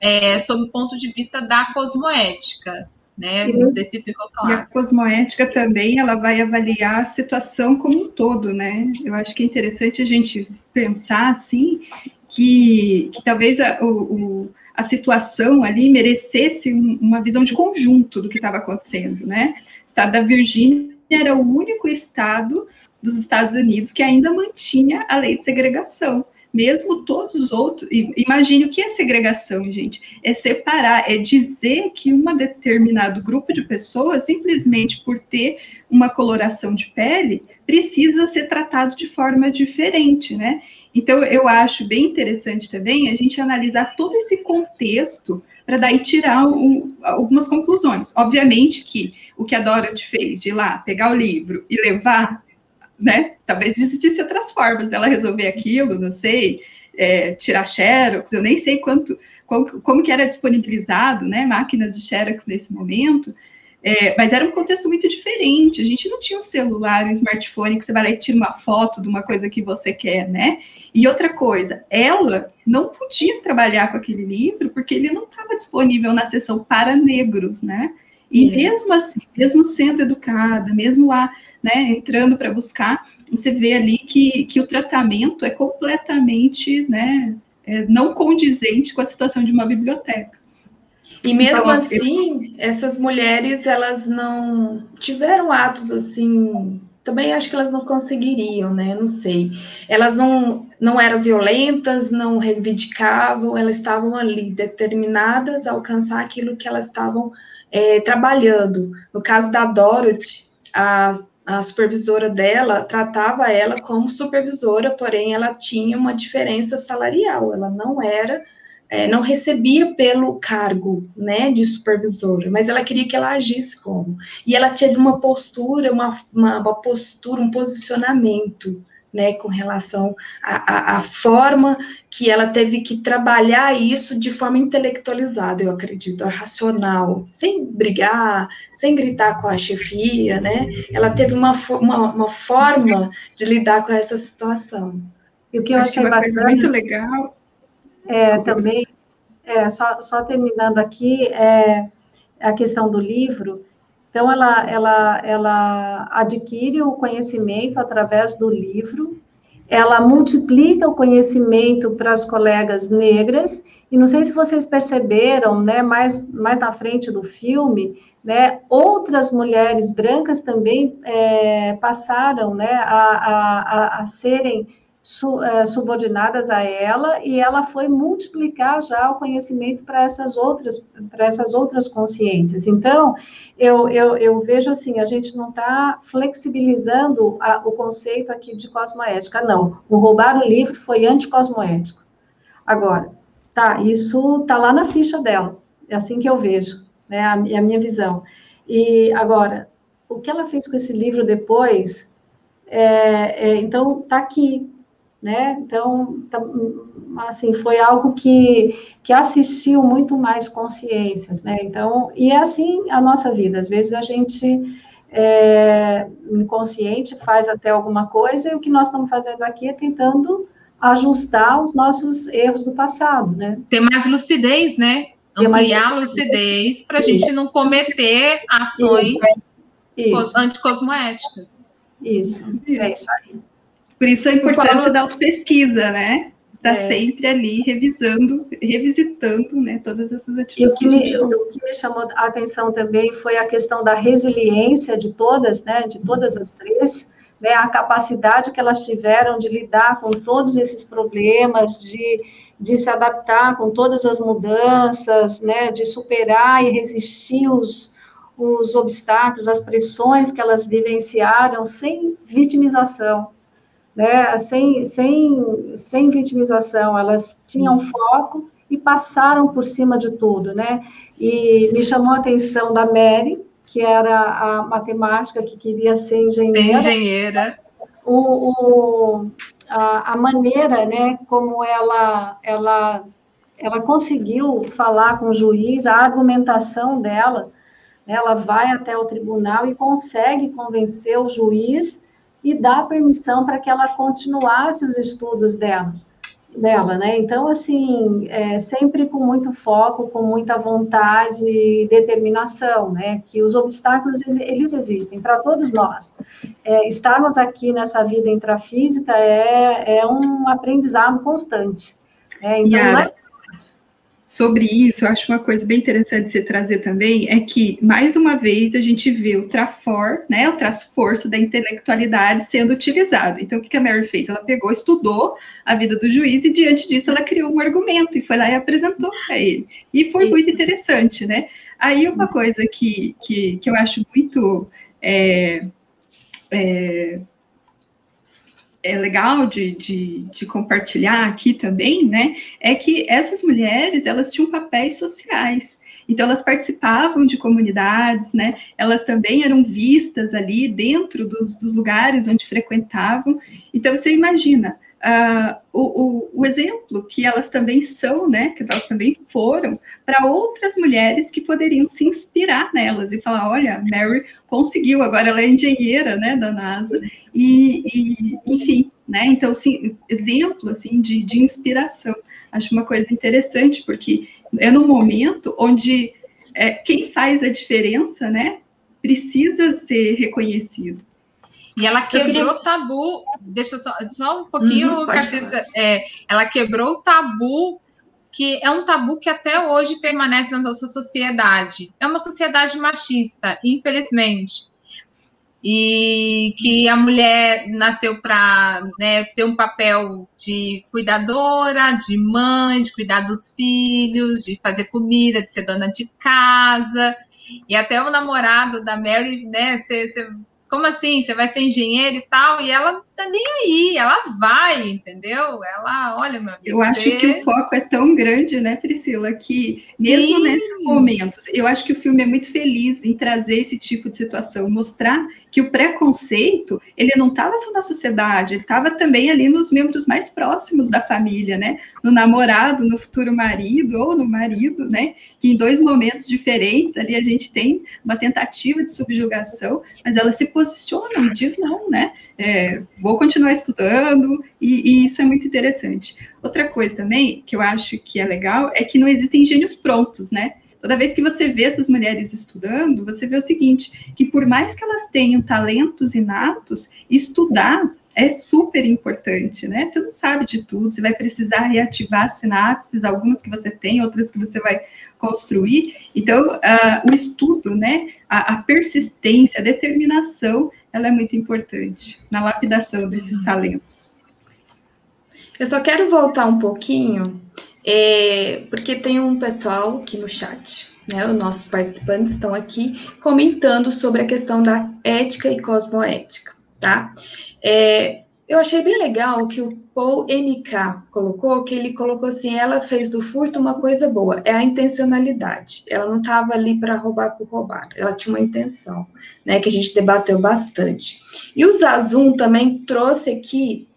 é, sob o ponto de vista da cosmoética. Né? Não sei se ficou claro. E a cosmoética também ela vai avaliar a situação como um todo, né? Eu acho que é interessante a gente pensar assim que, que talvez a, o, a situação ali merecesse uma visão de conjunto do que estava acontecendo, né? O estado da Virgínia era o único estado dos Estados Unidos que ainda mantinha a lei de segregação mesmo todos os outros. Imagine o que é segregação, gente. É separar, é dizer que um determinado grupo de pessoas, simplesmente por ter uma coloração de pele, precisa ser tratado de forma diferente, né? Então, eu acho bem interessante também a gente analisar todo esse contexto para daí tirar um, algumas conclusões. Obviamente que o que a Dorothy fez de ir lá, pegar o livro e levar né? Talvez existisse outras formas dela resolver aquilo, não sei, é, tirar xerox, eu nem sei quanto, como, como, que era disponibilizado, né, máquinas de xerox nesse momento, é, mas era um contexto muito diferente, a gente não tinha um celular, um smartphone que você vai lá e tira uma foto de uma coisa que você quer, né? E outra coisa, ela não podia trabalhar com aquele livro porque ele não estava disponível na seção para negros, né? E é. mesmo assim, mesmo sendo educada, mesmo lá né, entrando para buscar, você vê ali que, que o tratamento é completamente né, é não condizente com a situação de uma biblioteca. E mesmo então, assim, eu... essas mulheres, elas não tiveram atos assim. Também acho que elas não conseguiriam, né? Não sei. Elas não, não eram violentas, não reivindicavam, elas estavam ali determinadas a alcançar aquilo que elas estavam é, trabalhando. No caso da Dorothy, a a supervisora dela tratava ela como supervisora, porém ela tinha uma diferença salarial, ela não era, é, não recebia pelo cargo, né, de supervisora, mas ela queria que ela agisse como, e ela tinha uma postura, uma, uma, uma postura, um posicionamento, né, com relação à, forma que ela teve que trabalhar isso de forma intelectualizada, eu acredito, racional, sem brigar, sem gritar com a chefia, né? Ela teve uma, uma, uma forma de lidar com essa situação. E o que eu achei uma bacana, coisa muito legal é também, é, só, só terminando aqui, é a questão do livro, então, ela, ela, ela adquire o conhecimento através do livro, ela multiplica o conhecimento para as colegas negras, e não sei se vocês perceberam, né, mais, mais na frente do filme, né, outras mulheres brancas também é, passaram né, a, a, a, a serem subordinadas a ela e ela foi multiplicar já o conhecimento para essas outras para essas outras consciências. Então, eu, eu, eu vejo assim, a gente não está flexibilizando a, o conceito aqui de cosmoética, não. O roubar o livro foi anticosmoético. Agora, tá, isso tá lá na ficha dela. É assim que eu vejo, né? A, é a minha visão. E agora, o que ela fez com esse livro depois, é, é, então tá aqui, né? Então, assim, foi algo que, que assistiu muito mais consciências, né? Então, e é assim a nossa vida. Às vezes a gente é, inconsciente faz até alguma coisa e o que nós estamos fazendo aqui é tentando ajustar os nossos erros do passado, né? Ter mais lucidez, né? Ampliar a lucidez para a gente não cometer ações isso, isso. anticosmoéticas. Isso, é isso aí. Por isso a importância da autopesquisa, né? Está é. sempre ali revisando, revisitando né, todas essas atitudes. E o que, me, o que me chamou a atenção também foi a questão da resiliência de todas, né, de todas as três, né, a capacidade que elas tiveram de lidar com todos esses problemas, de, de se adaptar com todas as mudanças, né, de superar e resistir os, os obstáculos, as pressões que elas vivenciaram sem vitimização né, sem, sem, sem vitimização, elas tinham foco e passaram por cima de tudo, né? E me chamou a atenção da Mary, que era a matemática que queria ser engenheira. Ser engenheira. O, o, a, a, maneira, né, como ela, ela, ela conseguiu falar com o juiz, a argumentação dela, né, ela vai até o tribunal e consegue convencer o juiz e dar permissão para que ela continuasse os estudos delas, dela, né? Então, assim, é, sempre com muito foco, com muita vontade e determinação, né? Que os obstáculos, eles existem para todos nós. É, estarmos aqui nessa vida intrafísica é, é um aprendizado constante. Né? Então, yeah. Sobre isso, eu acho uma coisa bem interessante de você trazer também, é que, mais uma vez, a gente vê o trafor, né, o traço força da intelectualidade sendo utilizado. Então, o que a Mary fez? Ela pegou, estudou a vida do juiz e, diante disso, ela criou um argumento e foi lá e apresentou para ele. E foi muito interessante, né? Aí, uma coisa que, que, que eu acho muito... É, é, é legal de, de, de, compartilhar aqui também, né, é que essas mulheres, elas tinham papéis sociais. Então, elas participavam de comunidades, né, elas também eram vistas ali dentro dos, dos lugares onde frequentavam. Então, você imagina, uh, o, o, o, exemplo que elas também são, né, que elas também foram para outras mulheres que poderiam se inspirar nelas e falar, olha, Mary conseguiu, agora ela é engenheira, né, da NASA, e, e enfim, né, então, assim, exemplo, assim, de, de inspiração. Acho uma coisa interessante, porque é no momento onde é, quem faz a diferença, né, precisa ser reconhecido. E ela quebrou queria... o tabu, deixa só, só um pouquinho, uhum, é, ela quebrou o tabu, que é um tabu que até hoje permanece na nossa sociedade. É uma sociedade machista, infelizmente. E que a mulher nasceu para né, ter um papel de cuidadora, de mãe, de cuidar dos filhos, de fazer comida, de ser dona de casa. E até o namorado da Mary, né, você como assim? Você vai ser engenheiro e tal? E ela tá nem aí, ela vai, entendeu? Ela, olha, meu amigo. Eu acho você... que o foco é tão grande, né, Priscila, que mesmo Sim. nesses momentos, eu acho que o filme é muito feliz em trazer esse tipo de situação, mostrar que o preconceito, ele não estava só na sociedade, ele estava também ali nos membros mais próximos da família, né? No namorado, no futuro marido ou no marido, né? Que em dois momentos diferentes ali a gente tem uma tentativa de subjugação, mas ela se posiciona e diz não, né? É, vou continuar estudando, e, e, isso é muito interessante. Outra coisa também que eu acho que é legal é que não existem gênios prontos, né? Toda vez que você vê essas mulheres estudando, você vê o seguinte: que por mais que elas tenham talentos inatos, estudar é super importante, né? Você não sabe de tudo, você vai precisar reativar sinapses, algumas que você tem, outras que você vai construir. Então, uh, o estudo, né, a, a, persistência, a determinação, ela é muito importante na lapidação desses talentos. Eu só quero voltar um pouquinho, é, porque tem um pessoal aqui no chat, né, os nossos participantes estão aqui comentando sobre a questão da ética e cosmoética, tá? É, eu achei bem legal que o Paul MK colocou, que ele colocou assim, ela fez do furto uma coisa boa, é a intencionalidade. Ela não estava ali para roubar por roubar, ela tinha uma intenção, né, que a gente debateu bastante. E o Zazum também trouxe aqui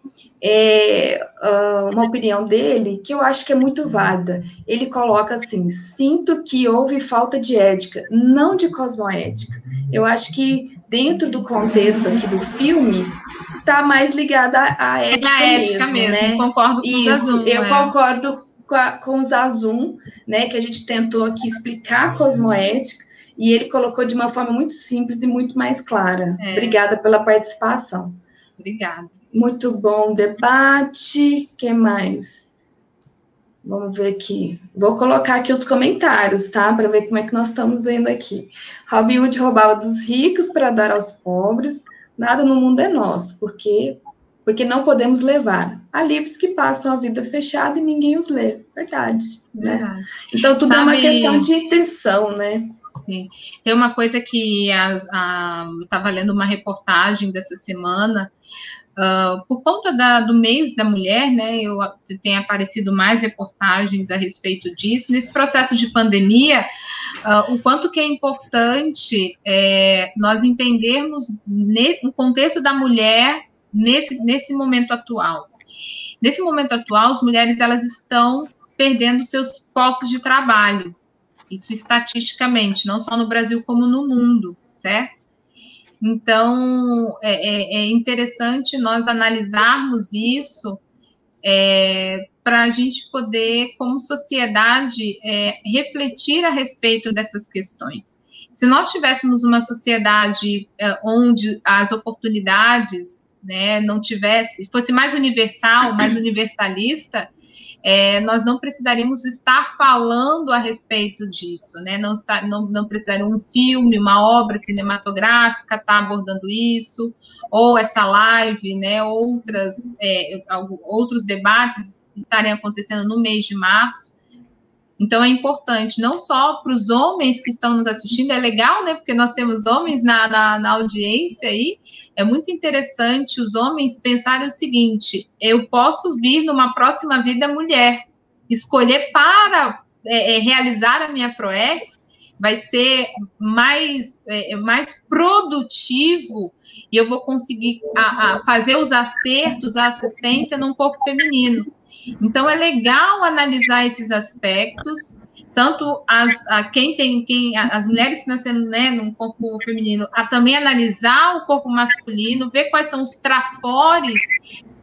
é, uh, uma opinião dele que eu acho que é muito válida. Ele coloca assim: sinto que houve falta de ética, não de cosmoética. Eu acho que dentro do contexto aqui do filme, está mais ligada à ética, é ética mesmo, mesmo né? concordo com Isso, o Zazum. Eu é. concordo com, a, com o Zazum, né, que a gente tentou aqui explicar a cosmoética, e ele colocou de uma forma muito simples e muito mais clara. É. Obrigada pela participação. Obrigada. Muito bom debate. que mais? Vamos ver aqui. Vou colocar aqui os comentários, tá? Para ver como é que nós estamos vendo aqui. Robin Hood roubava dos ricos para dar aos pobres nada no mundo é nosso, porque porque não podemos levar. Há livros que passam a vida fechada e ninguém os lê. Verdade. Né? Verdade. Então, tudo Sabe, é uma questão de intenção, né? Sim. Tem uma coisa que estava lendo uma reportagem dessa semana, uh, por conta da, do mês da mulher, né? Eu tem aparecido mais reportagens a respeito disso. Nesse processo de pandemia, uh, o quanto que é importante é, nós entendermos ne, o contexto da mulher nesse, nesse momento atual. Nesse momento atual, as mulheres elas estão perdendo seus postos de trabalho. Isso estatisticamente, não só no Brasil como no mundo, certo? Então, é, é, é interessante nós analisarmos isso é, para a gente poder, como sociedade, é, refletir a respeito dessas questões. Se nós tivéssemos uma sociedade é, onde as oportunidades né, não tivesse, fosse mais universal, mais universalista, é, nós não precisaríamos estar falando a respeito disso, né? Não, está, não, não precisaria um filme, uma obra cinematográfica estar tá abordando isso, ou essa live, né? Outras, é, outros debates estarem acontecendo no mês de março. Então é importante, não só para os homens que estão nos assistindo, é legal, né? Porque nós temos homens na, na, na, audiência aí. É muito interessante os homens pensarem o seguinte: eu posso vir numa próxima vida mulher, escolher para é, é, realizar a minha ProEx vai ser mais, é, mais produtivo e eu vou conseguir a, a fazer os acertos, a assistência num corpo feminino. Então é legal analisar esses aspectos, tanto as a quem tem quem as mulheres que nasceram né, num corpo feminino, a também analisar o corpo masculino, ver quais são os trafores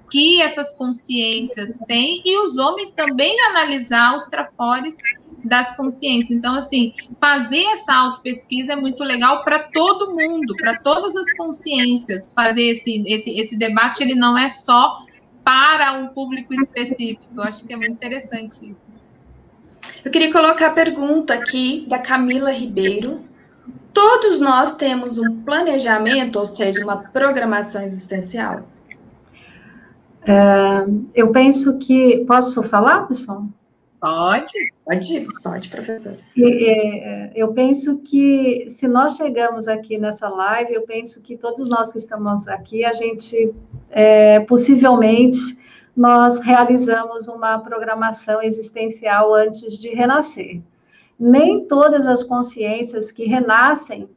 que essas consciências têm e os homens também analisar os trafores das consciências. Então, assim, fazer essa autopesquisa é muito legal para todo mundo, para todas as consciências. Fazer esse, esse, esse debate, ele não é só para um público específico. Eu acho que é muito interessante isso. Eu queria colocar a pergunta aqui da Camila Ribeiro. Todos nós temos um planejamento, ou seja, uma programação existencial? É, eu penso que. Posso falar, pessoal? Pode, pode, pode, professor. É, eu penso que se nós chegamos aqui nessa live, eu penso que todos nós que estamos aqui, a gente é, possivelmente nós realizamos uma programação existencial antes de renascer. Nem todas as consciências que renascem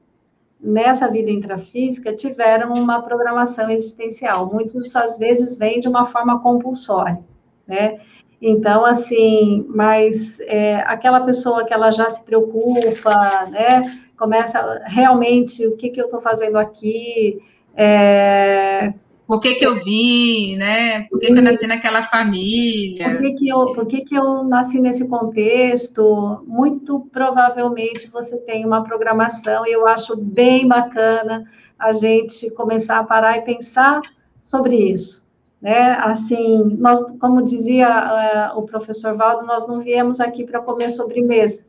nessa vida intrafísica tiveram uma programação existencial. Muitos, às vezes, vêm de uma forma compulsória, né? Então, assim, mas é, aquela pessoa que ela já se preocupa, né? Começa realmente, o que, que eu estou fazendo aqui? É, por que, que eu vim, né? Por que, que eu nasci naquela família? Por, que, que, eu, por que, que eu nasci nesse contexto? Muito provavelmente você tem uma programação, e eu acho bem bacana a gente começar a parar e pensar sobre isso né? Assim, nós, como dizia uh, o professor Valdo, nós não viemos aqui para comer sobremesa,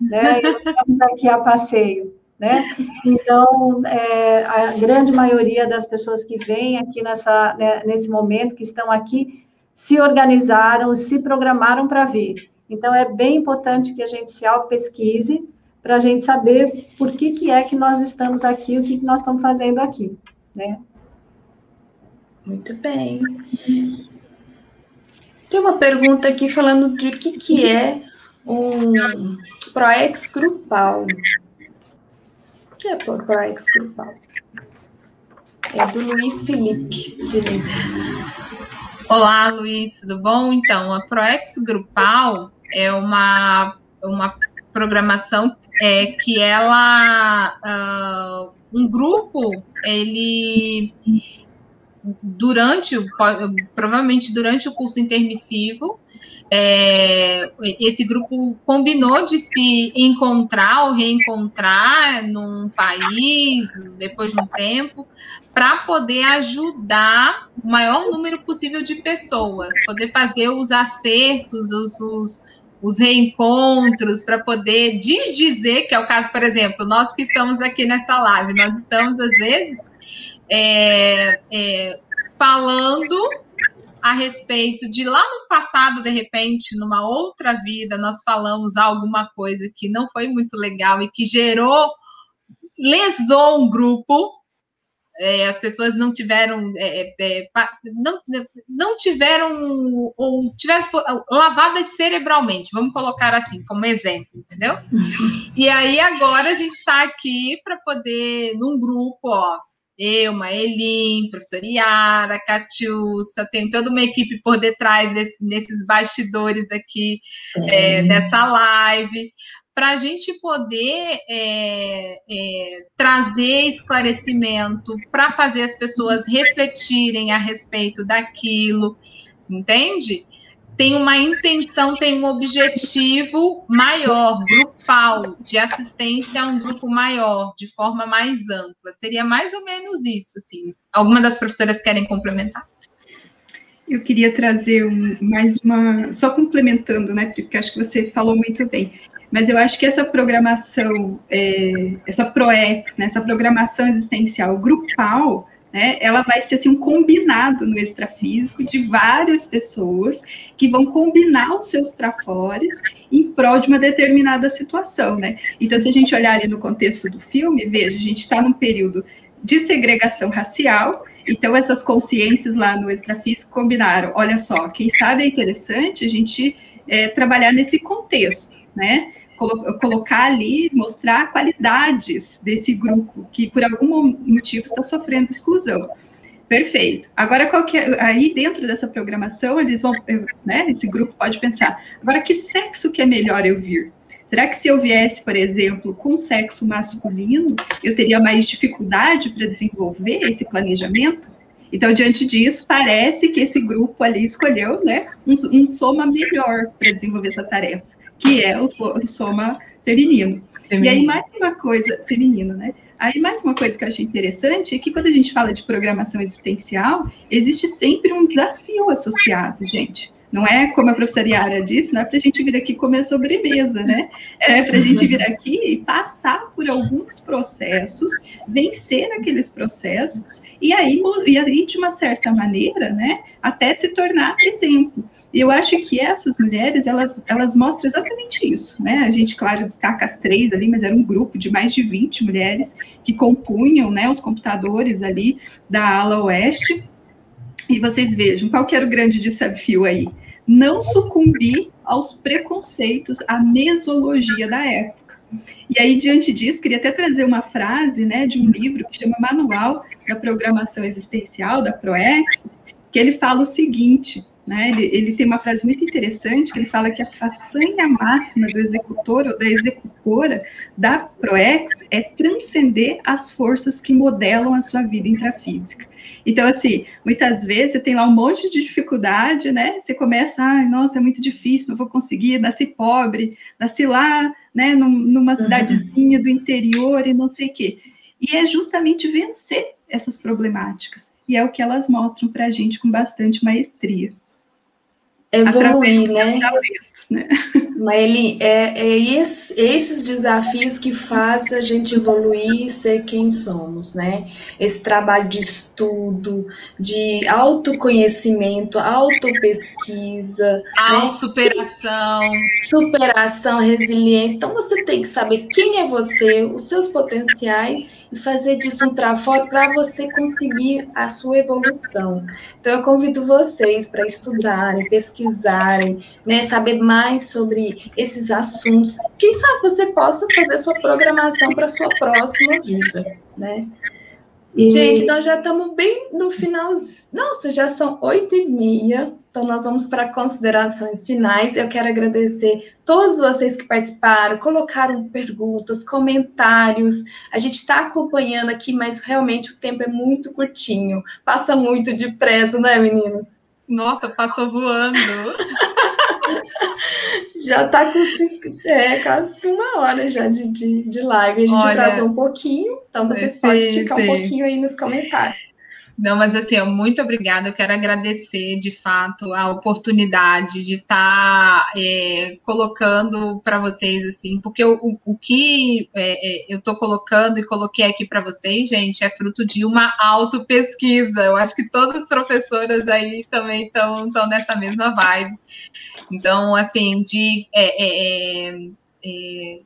né? Estamos aqui a passeio, né? Então, é, a grande maioria das pessoas que vêm aqui nessa, né, nesse momento, que estão aqui, se organizaram, se programaram para vir. Então, é bem importante que a gente se auto-pesquise para a gente saber por que, que é que nós estamos aqui, o que, que nós estamos fazendo aqui, né? Muito bem. Tem uma pergunta aqui falando de o que, que é um ProEx grupal. O que é ProEx grupal? É do Luiz Felipe de Olá, Luiz, tudo bom? Então, a ProEx grupal é uma, uma programação é, que ela. Uh, um grupo, ele durante, provavelmente durante o curso intermissivo, é, esse grupo combinou de se encontrar ou reencontrar num país depois de um tempo para poder ajudar o maior número possível de pessoas, poder fazer os acertos, os, os, os reencontros, para poder desdizer, que é o caso, por exemplo, nós que estamos aqui nessa live, nós estamos às vezes é, é, falando a respeito de lá no passado, de repente, numa outra vida, nós falamos alguma coisa que não foi muito legal e que gerou, lesou um grupo. É, as pessoas não tiveram, é, é, não, não tiveram, ou tiveram lavadas cerebralmente, vamos colocar assim, como exemplo, entendeu? E aí agora a gente está aqui para poder, num grupo, ó, eu, Maelin, professora Yara, Catiúcia, tem toda uma equipe por detrás desse, desses bastidores aqui é. É, dessa live, para a gente poder é, é, trazer esclarecimento, para fazer as pessoas refletirem a respeito daquilo, entende? Tem uma intenção, tem um objetivo maior, grupal, de assistência a um grupo maior, de forma mais ampla. Seria mais ou menos isso, assim. Alguma das professoras querem complementar? Eu queria trazer um, mais uma, só complementando, né, porque acho que você falou muito bem. Mas eu acho que essa programação, é, essa ProEx, né, essa programação existencial grupal, né, ela vai ser assim, um combinado no extrafísico de várias pessoas que vão combinar os seus trafores em prol de uma determinada situação, né? Então, se a gente olhar ali no contexto do filme, veja, a gente está num período de segregação racial, então essas consciências lá no extrafísico combinaram, olha só, quem sabe é interessante a gente é, trabalhar nesse contexto, né? Colocar ali, mostrar qualidades desse grupo que por algum motivo está sofrendo exclusão. Perfeito. Agora, é, aí dentro dessa programação, eles vão, né, esse grupo pode pensar, agora que sexo que é melhor eu vir? Será que se eu viesse, por exemplo, com sexo masculino, eu teria mais dificuldade para desenvolver esse planejamento? Então, diante disso, parece que esse grupo ali escolheu né, um, um soma melhor para desenvolver essa tarefa que é o, o soma feminino. feminino. E aí, mais uma coisa, feminino, né? Aí, mais uma coisa que eu achei interessante é que quando a gente fala de programação existencial, existe sempre um desafio associado, gente. Não é como a professora Yara disse, não é para a gente vir aqui comer sobremesa, né? É para a gente vir aqui e passar por alguns processos, vencer aqueles processos, e aí, e aí de uma certa maneira, né, até se tornar exemplo. Eu acho que essas mulheres, elas, elas mostram exatamente isso, né? A gente, claro, destaca as três ali, mas era um grupo de mais de 20 mulheres que compunham, né, os computadores ali da ala oeste. E vocês vejam, qual que era o grande desafio aí? Não sucumbir aos preconceitos, à mesologia da época. E aí, diante disso, queria até trazer uma frase né, de um livro que chama Manual da Programação Existencial, da ProEx, que ele fala o seguinte: né? Ele, ele, tem uma frase muito interessante que ele fala que a façanha máxima do executor ou da executora da ProEx é transcender as forças que modelam a sua vida intrafísica. Então, assim, muitas vezes você tem lá um monte de dificuldade, né? Você começa, ai, nossa, é muito difícil, não vou conseguir, nasci pobre, nasci lá, né, numa uhum. cidadezinha do interior e não sei o quê. E é justamente vencer essas problemáticas. E é o que elas mostram para a gente com bastante maestria evoluir, né? né? Mas ele é, é esse, esses desafios que fazem a gente evoluir e ser quem somos, né? Esse trabalho de estudo, de autoconhecimento, autopesquisa, né? autossuperação, né? superação, resiliência. Então você tem que saber quem é você, os seus potenciais e fazer disso um traforo para você conseguir a sua evolução. Então, eu convido vocês para estudarem, pesquisarem, né, saber mais sobre esses assuntos. Quem sabe você possa fazer sua programação para sua próxima vida, né? E... Gente, nós já estamos bem no final. Nossa, já são oito e meia. Então, nós vamos para considerações finais. Eu quero agradecer todos vocês que participaram, colocaram perguntas, comentários. A gente está acompanhando aqui, mas realmente o tempo é muito curtinho. Passa muito depressa, né, meninas? Nossa, passou voando. já está com cinco, é, quase uma hora já de, de, de live. A gente Olha, atrasou um pouquinho, então vocês podem esticar sim. um pouquinho aí nos comentários. Não, mas assim, muito obrigada. Eu quero agradecer de fato a oportunidade de estar tá, é, colocando para vocês, assim, porque o, o que é, é eu estou colocando e coloquei aqui para vocês, gente, é fruto de uma auto-pesquisa. Eu acho que todas as professoras aí também estão nessa mesma vibe. Então, assim, de é, é, é,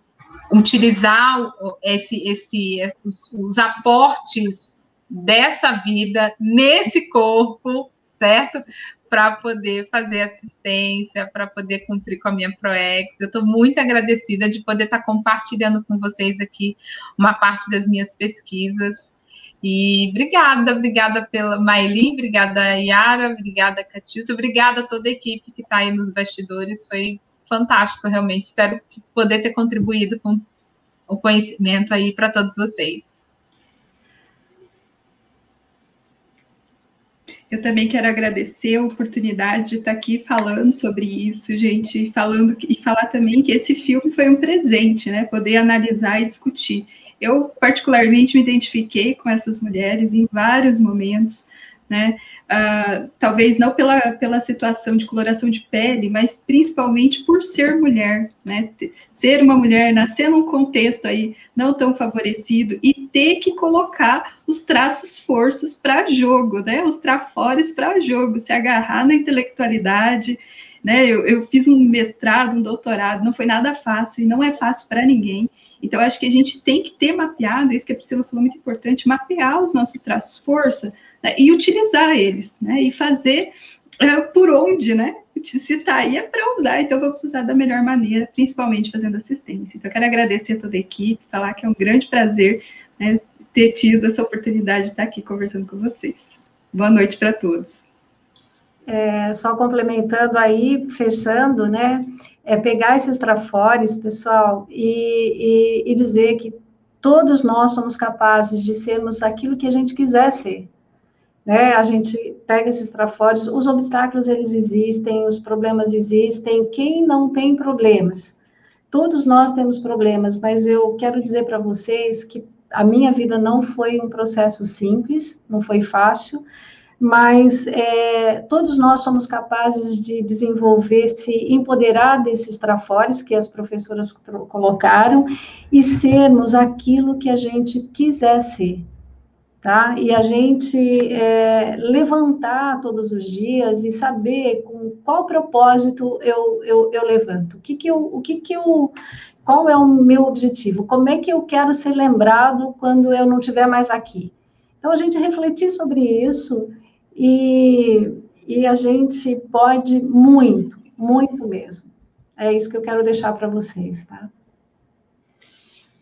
utilizar esse, esse, os, os aportes dessa vida nesse corpo, certo? Para poder fazer assistência, para poder cumprir com a minha ProEx. Eu estou muito agradecida de poder estar tá compartilhando com vocês aqui uma parte das minhas pesquisas. E obrigada, obrigada pela Maylin, obrigada Yara, obrigada Catiça, obrigada a toda a equipe que está aí nos bastidores. Foi fantástico, realmente. Espero poder ter contribuído com o conhecimento aí para todos vocês. Eu também quero agradecer a oportunidade de estar aqui falando sobre isso, gente, falando e falar também que esse filme foi um presente, né? Poder analisar e discutir. Eu particularmente me identifiquei com essas mulheres em vários momentos, né? Uh, talvez não pela, pela situação de coloração de pele, mas principalmente por ser mulher, né? Ser uma mulher, nascer num contexto aí não tão favorecido e ter que colocar os traços forças para jogo, né? Os trafores para jogo, se agarrar na intelectualidade, né? Eu, eu fiz um mestrado, um doutorado, não foi nada fácil e não é fácil para ninguém. Então, acho que a gente tem que ter mapeado, isso que a Priscila falou muito importante, mapear os nossos traços força né, e utilizar eles, né, e fazer é, por onde, né, se está aí é para usar, então vamos usar da melhor maneira, principalmente fazendo assistência. Então, eu quero agradecer a toda a equipe, falar que é um grande prazer né, ter tido essa oportunidade de estar aqui conversando com vocês. Boa noite para todos. É, só complementando aí, fechando, né? É pegar esses trafores, pessoal, e, e, e dizer que todos nós somos capazes de sermos aquilo que a gente quiser ser né? A gente pega esses trafores, os obstáculos eles existem, os problemas existem. Quem não tem problemas? Todos nós temos problemas, mas eu quero dizer para vocês que a minha vida não foi um processo simples, não foi fácil, mas é, todos nós somos capazes de desenvolver, se empoderar desses trafores que as professoras colocaram e sermos aquilo que a gente quiser ser tá? E a gente é, levantar todos os dias e saber com qual propósito eu, eu, eu levanto, o que que eu, o que que eu, qual é o meu objetivo, como é que eu quero ser lembrado quando eu não estiver mais aqui. Então, a gente refletir sobre isso e, e a gente pode muito, muito mesmo. É isso que eu quero deixar para vocês, tá?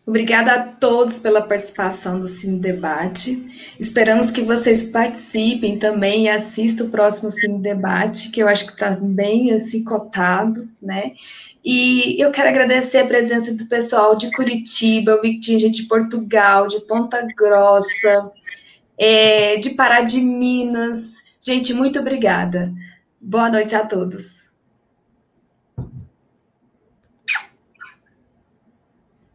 Obrigada a todos pela participação do Cine Debate. Esperamos que vocês participem também e assistam o próximo Cine Debate, que eu acho que está bem assim cotado, né? E eu quero agradecer a presença do pessoal de Curitiba, eu vi que tinha gente de Portugal, de Ponta Grossa, é, de Pará de Minas. Gente, muito obrigada. Boa noite a todos.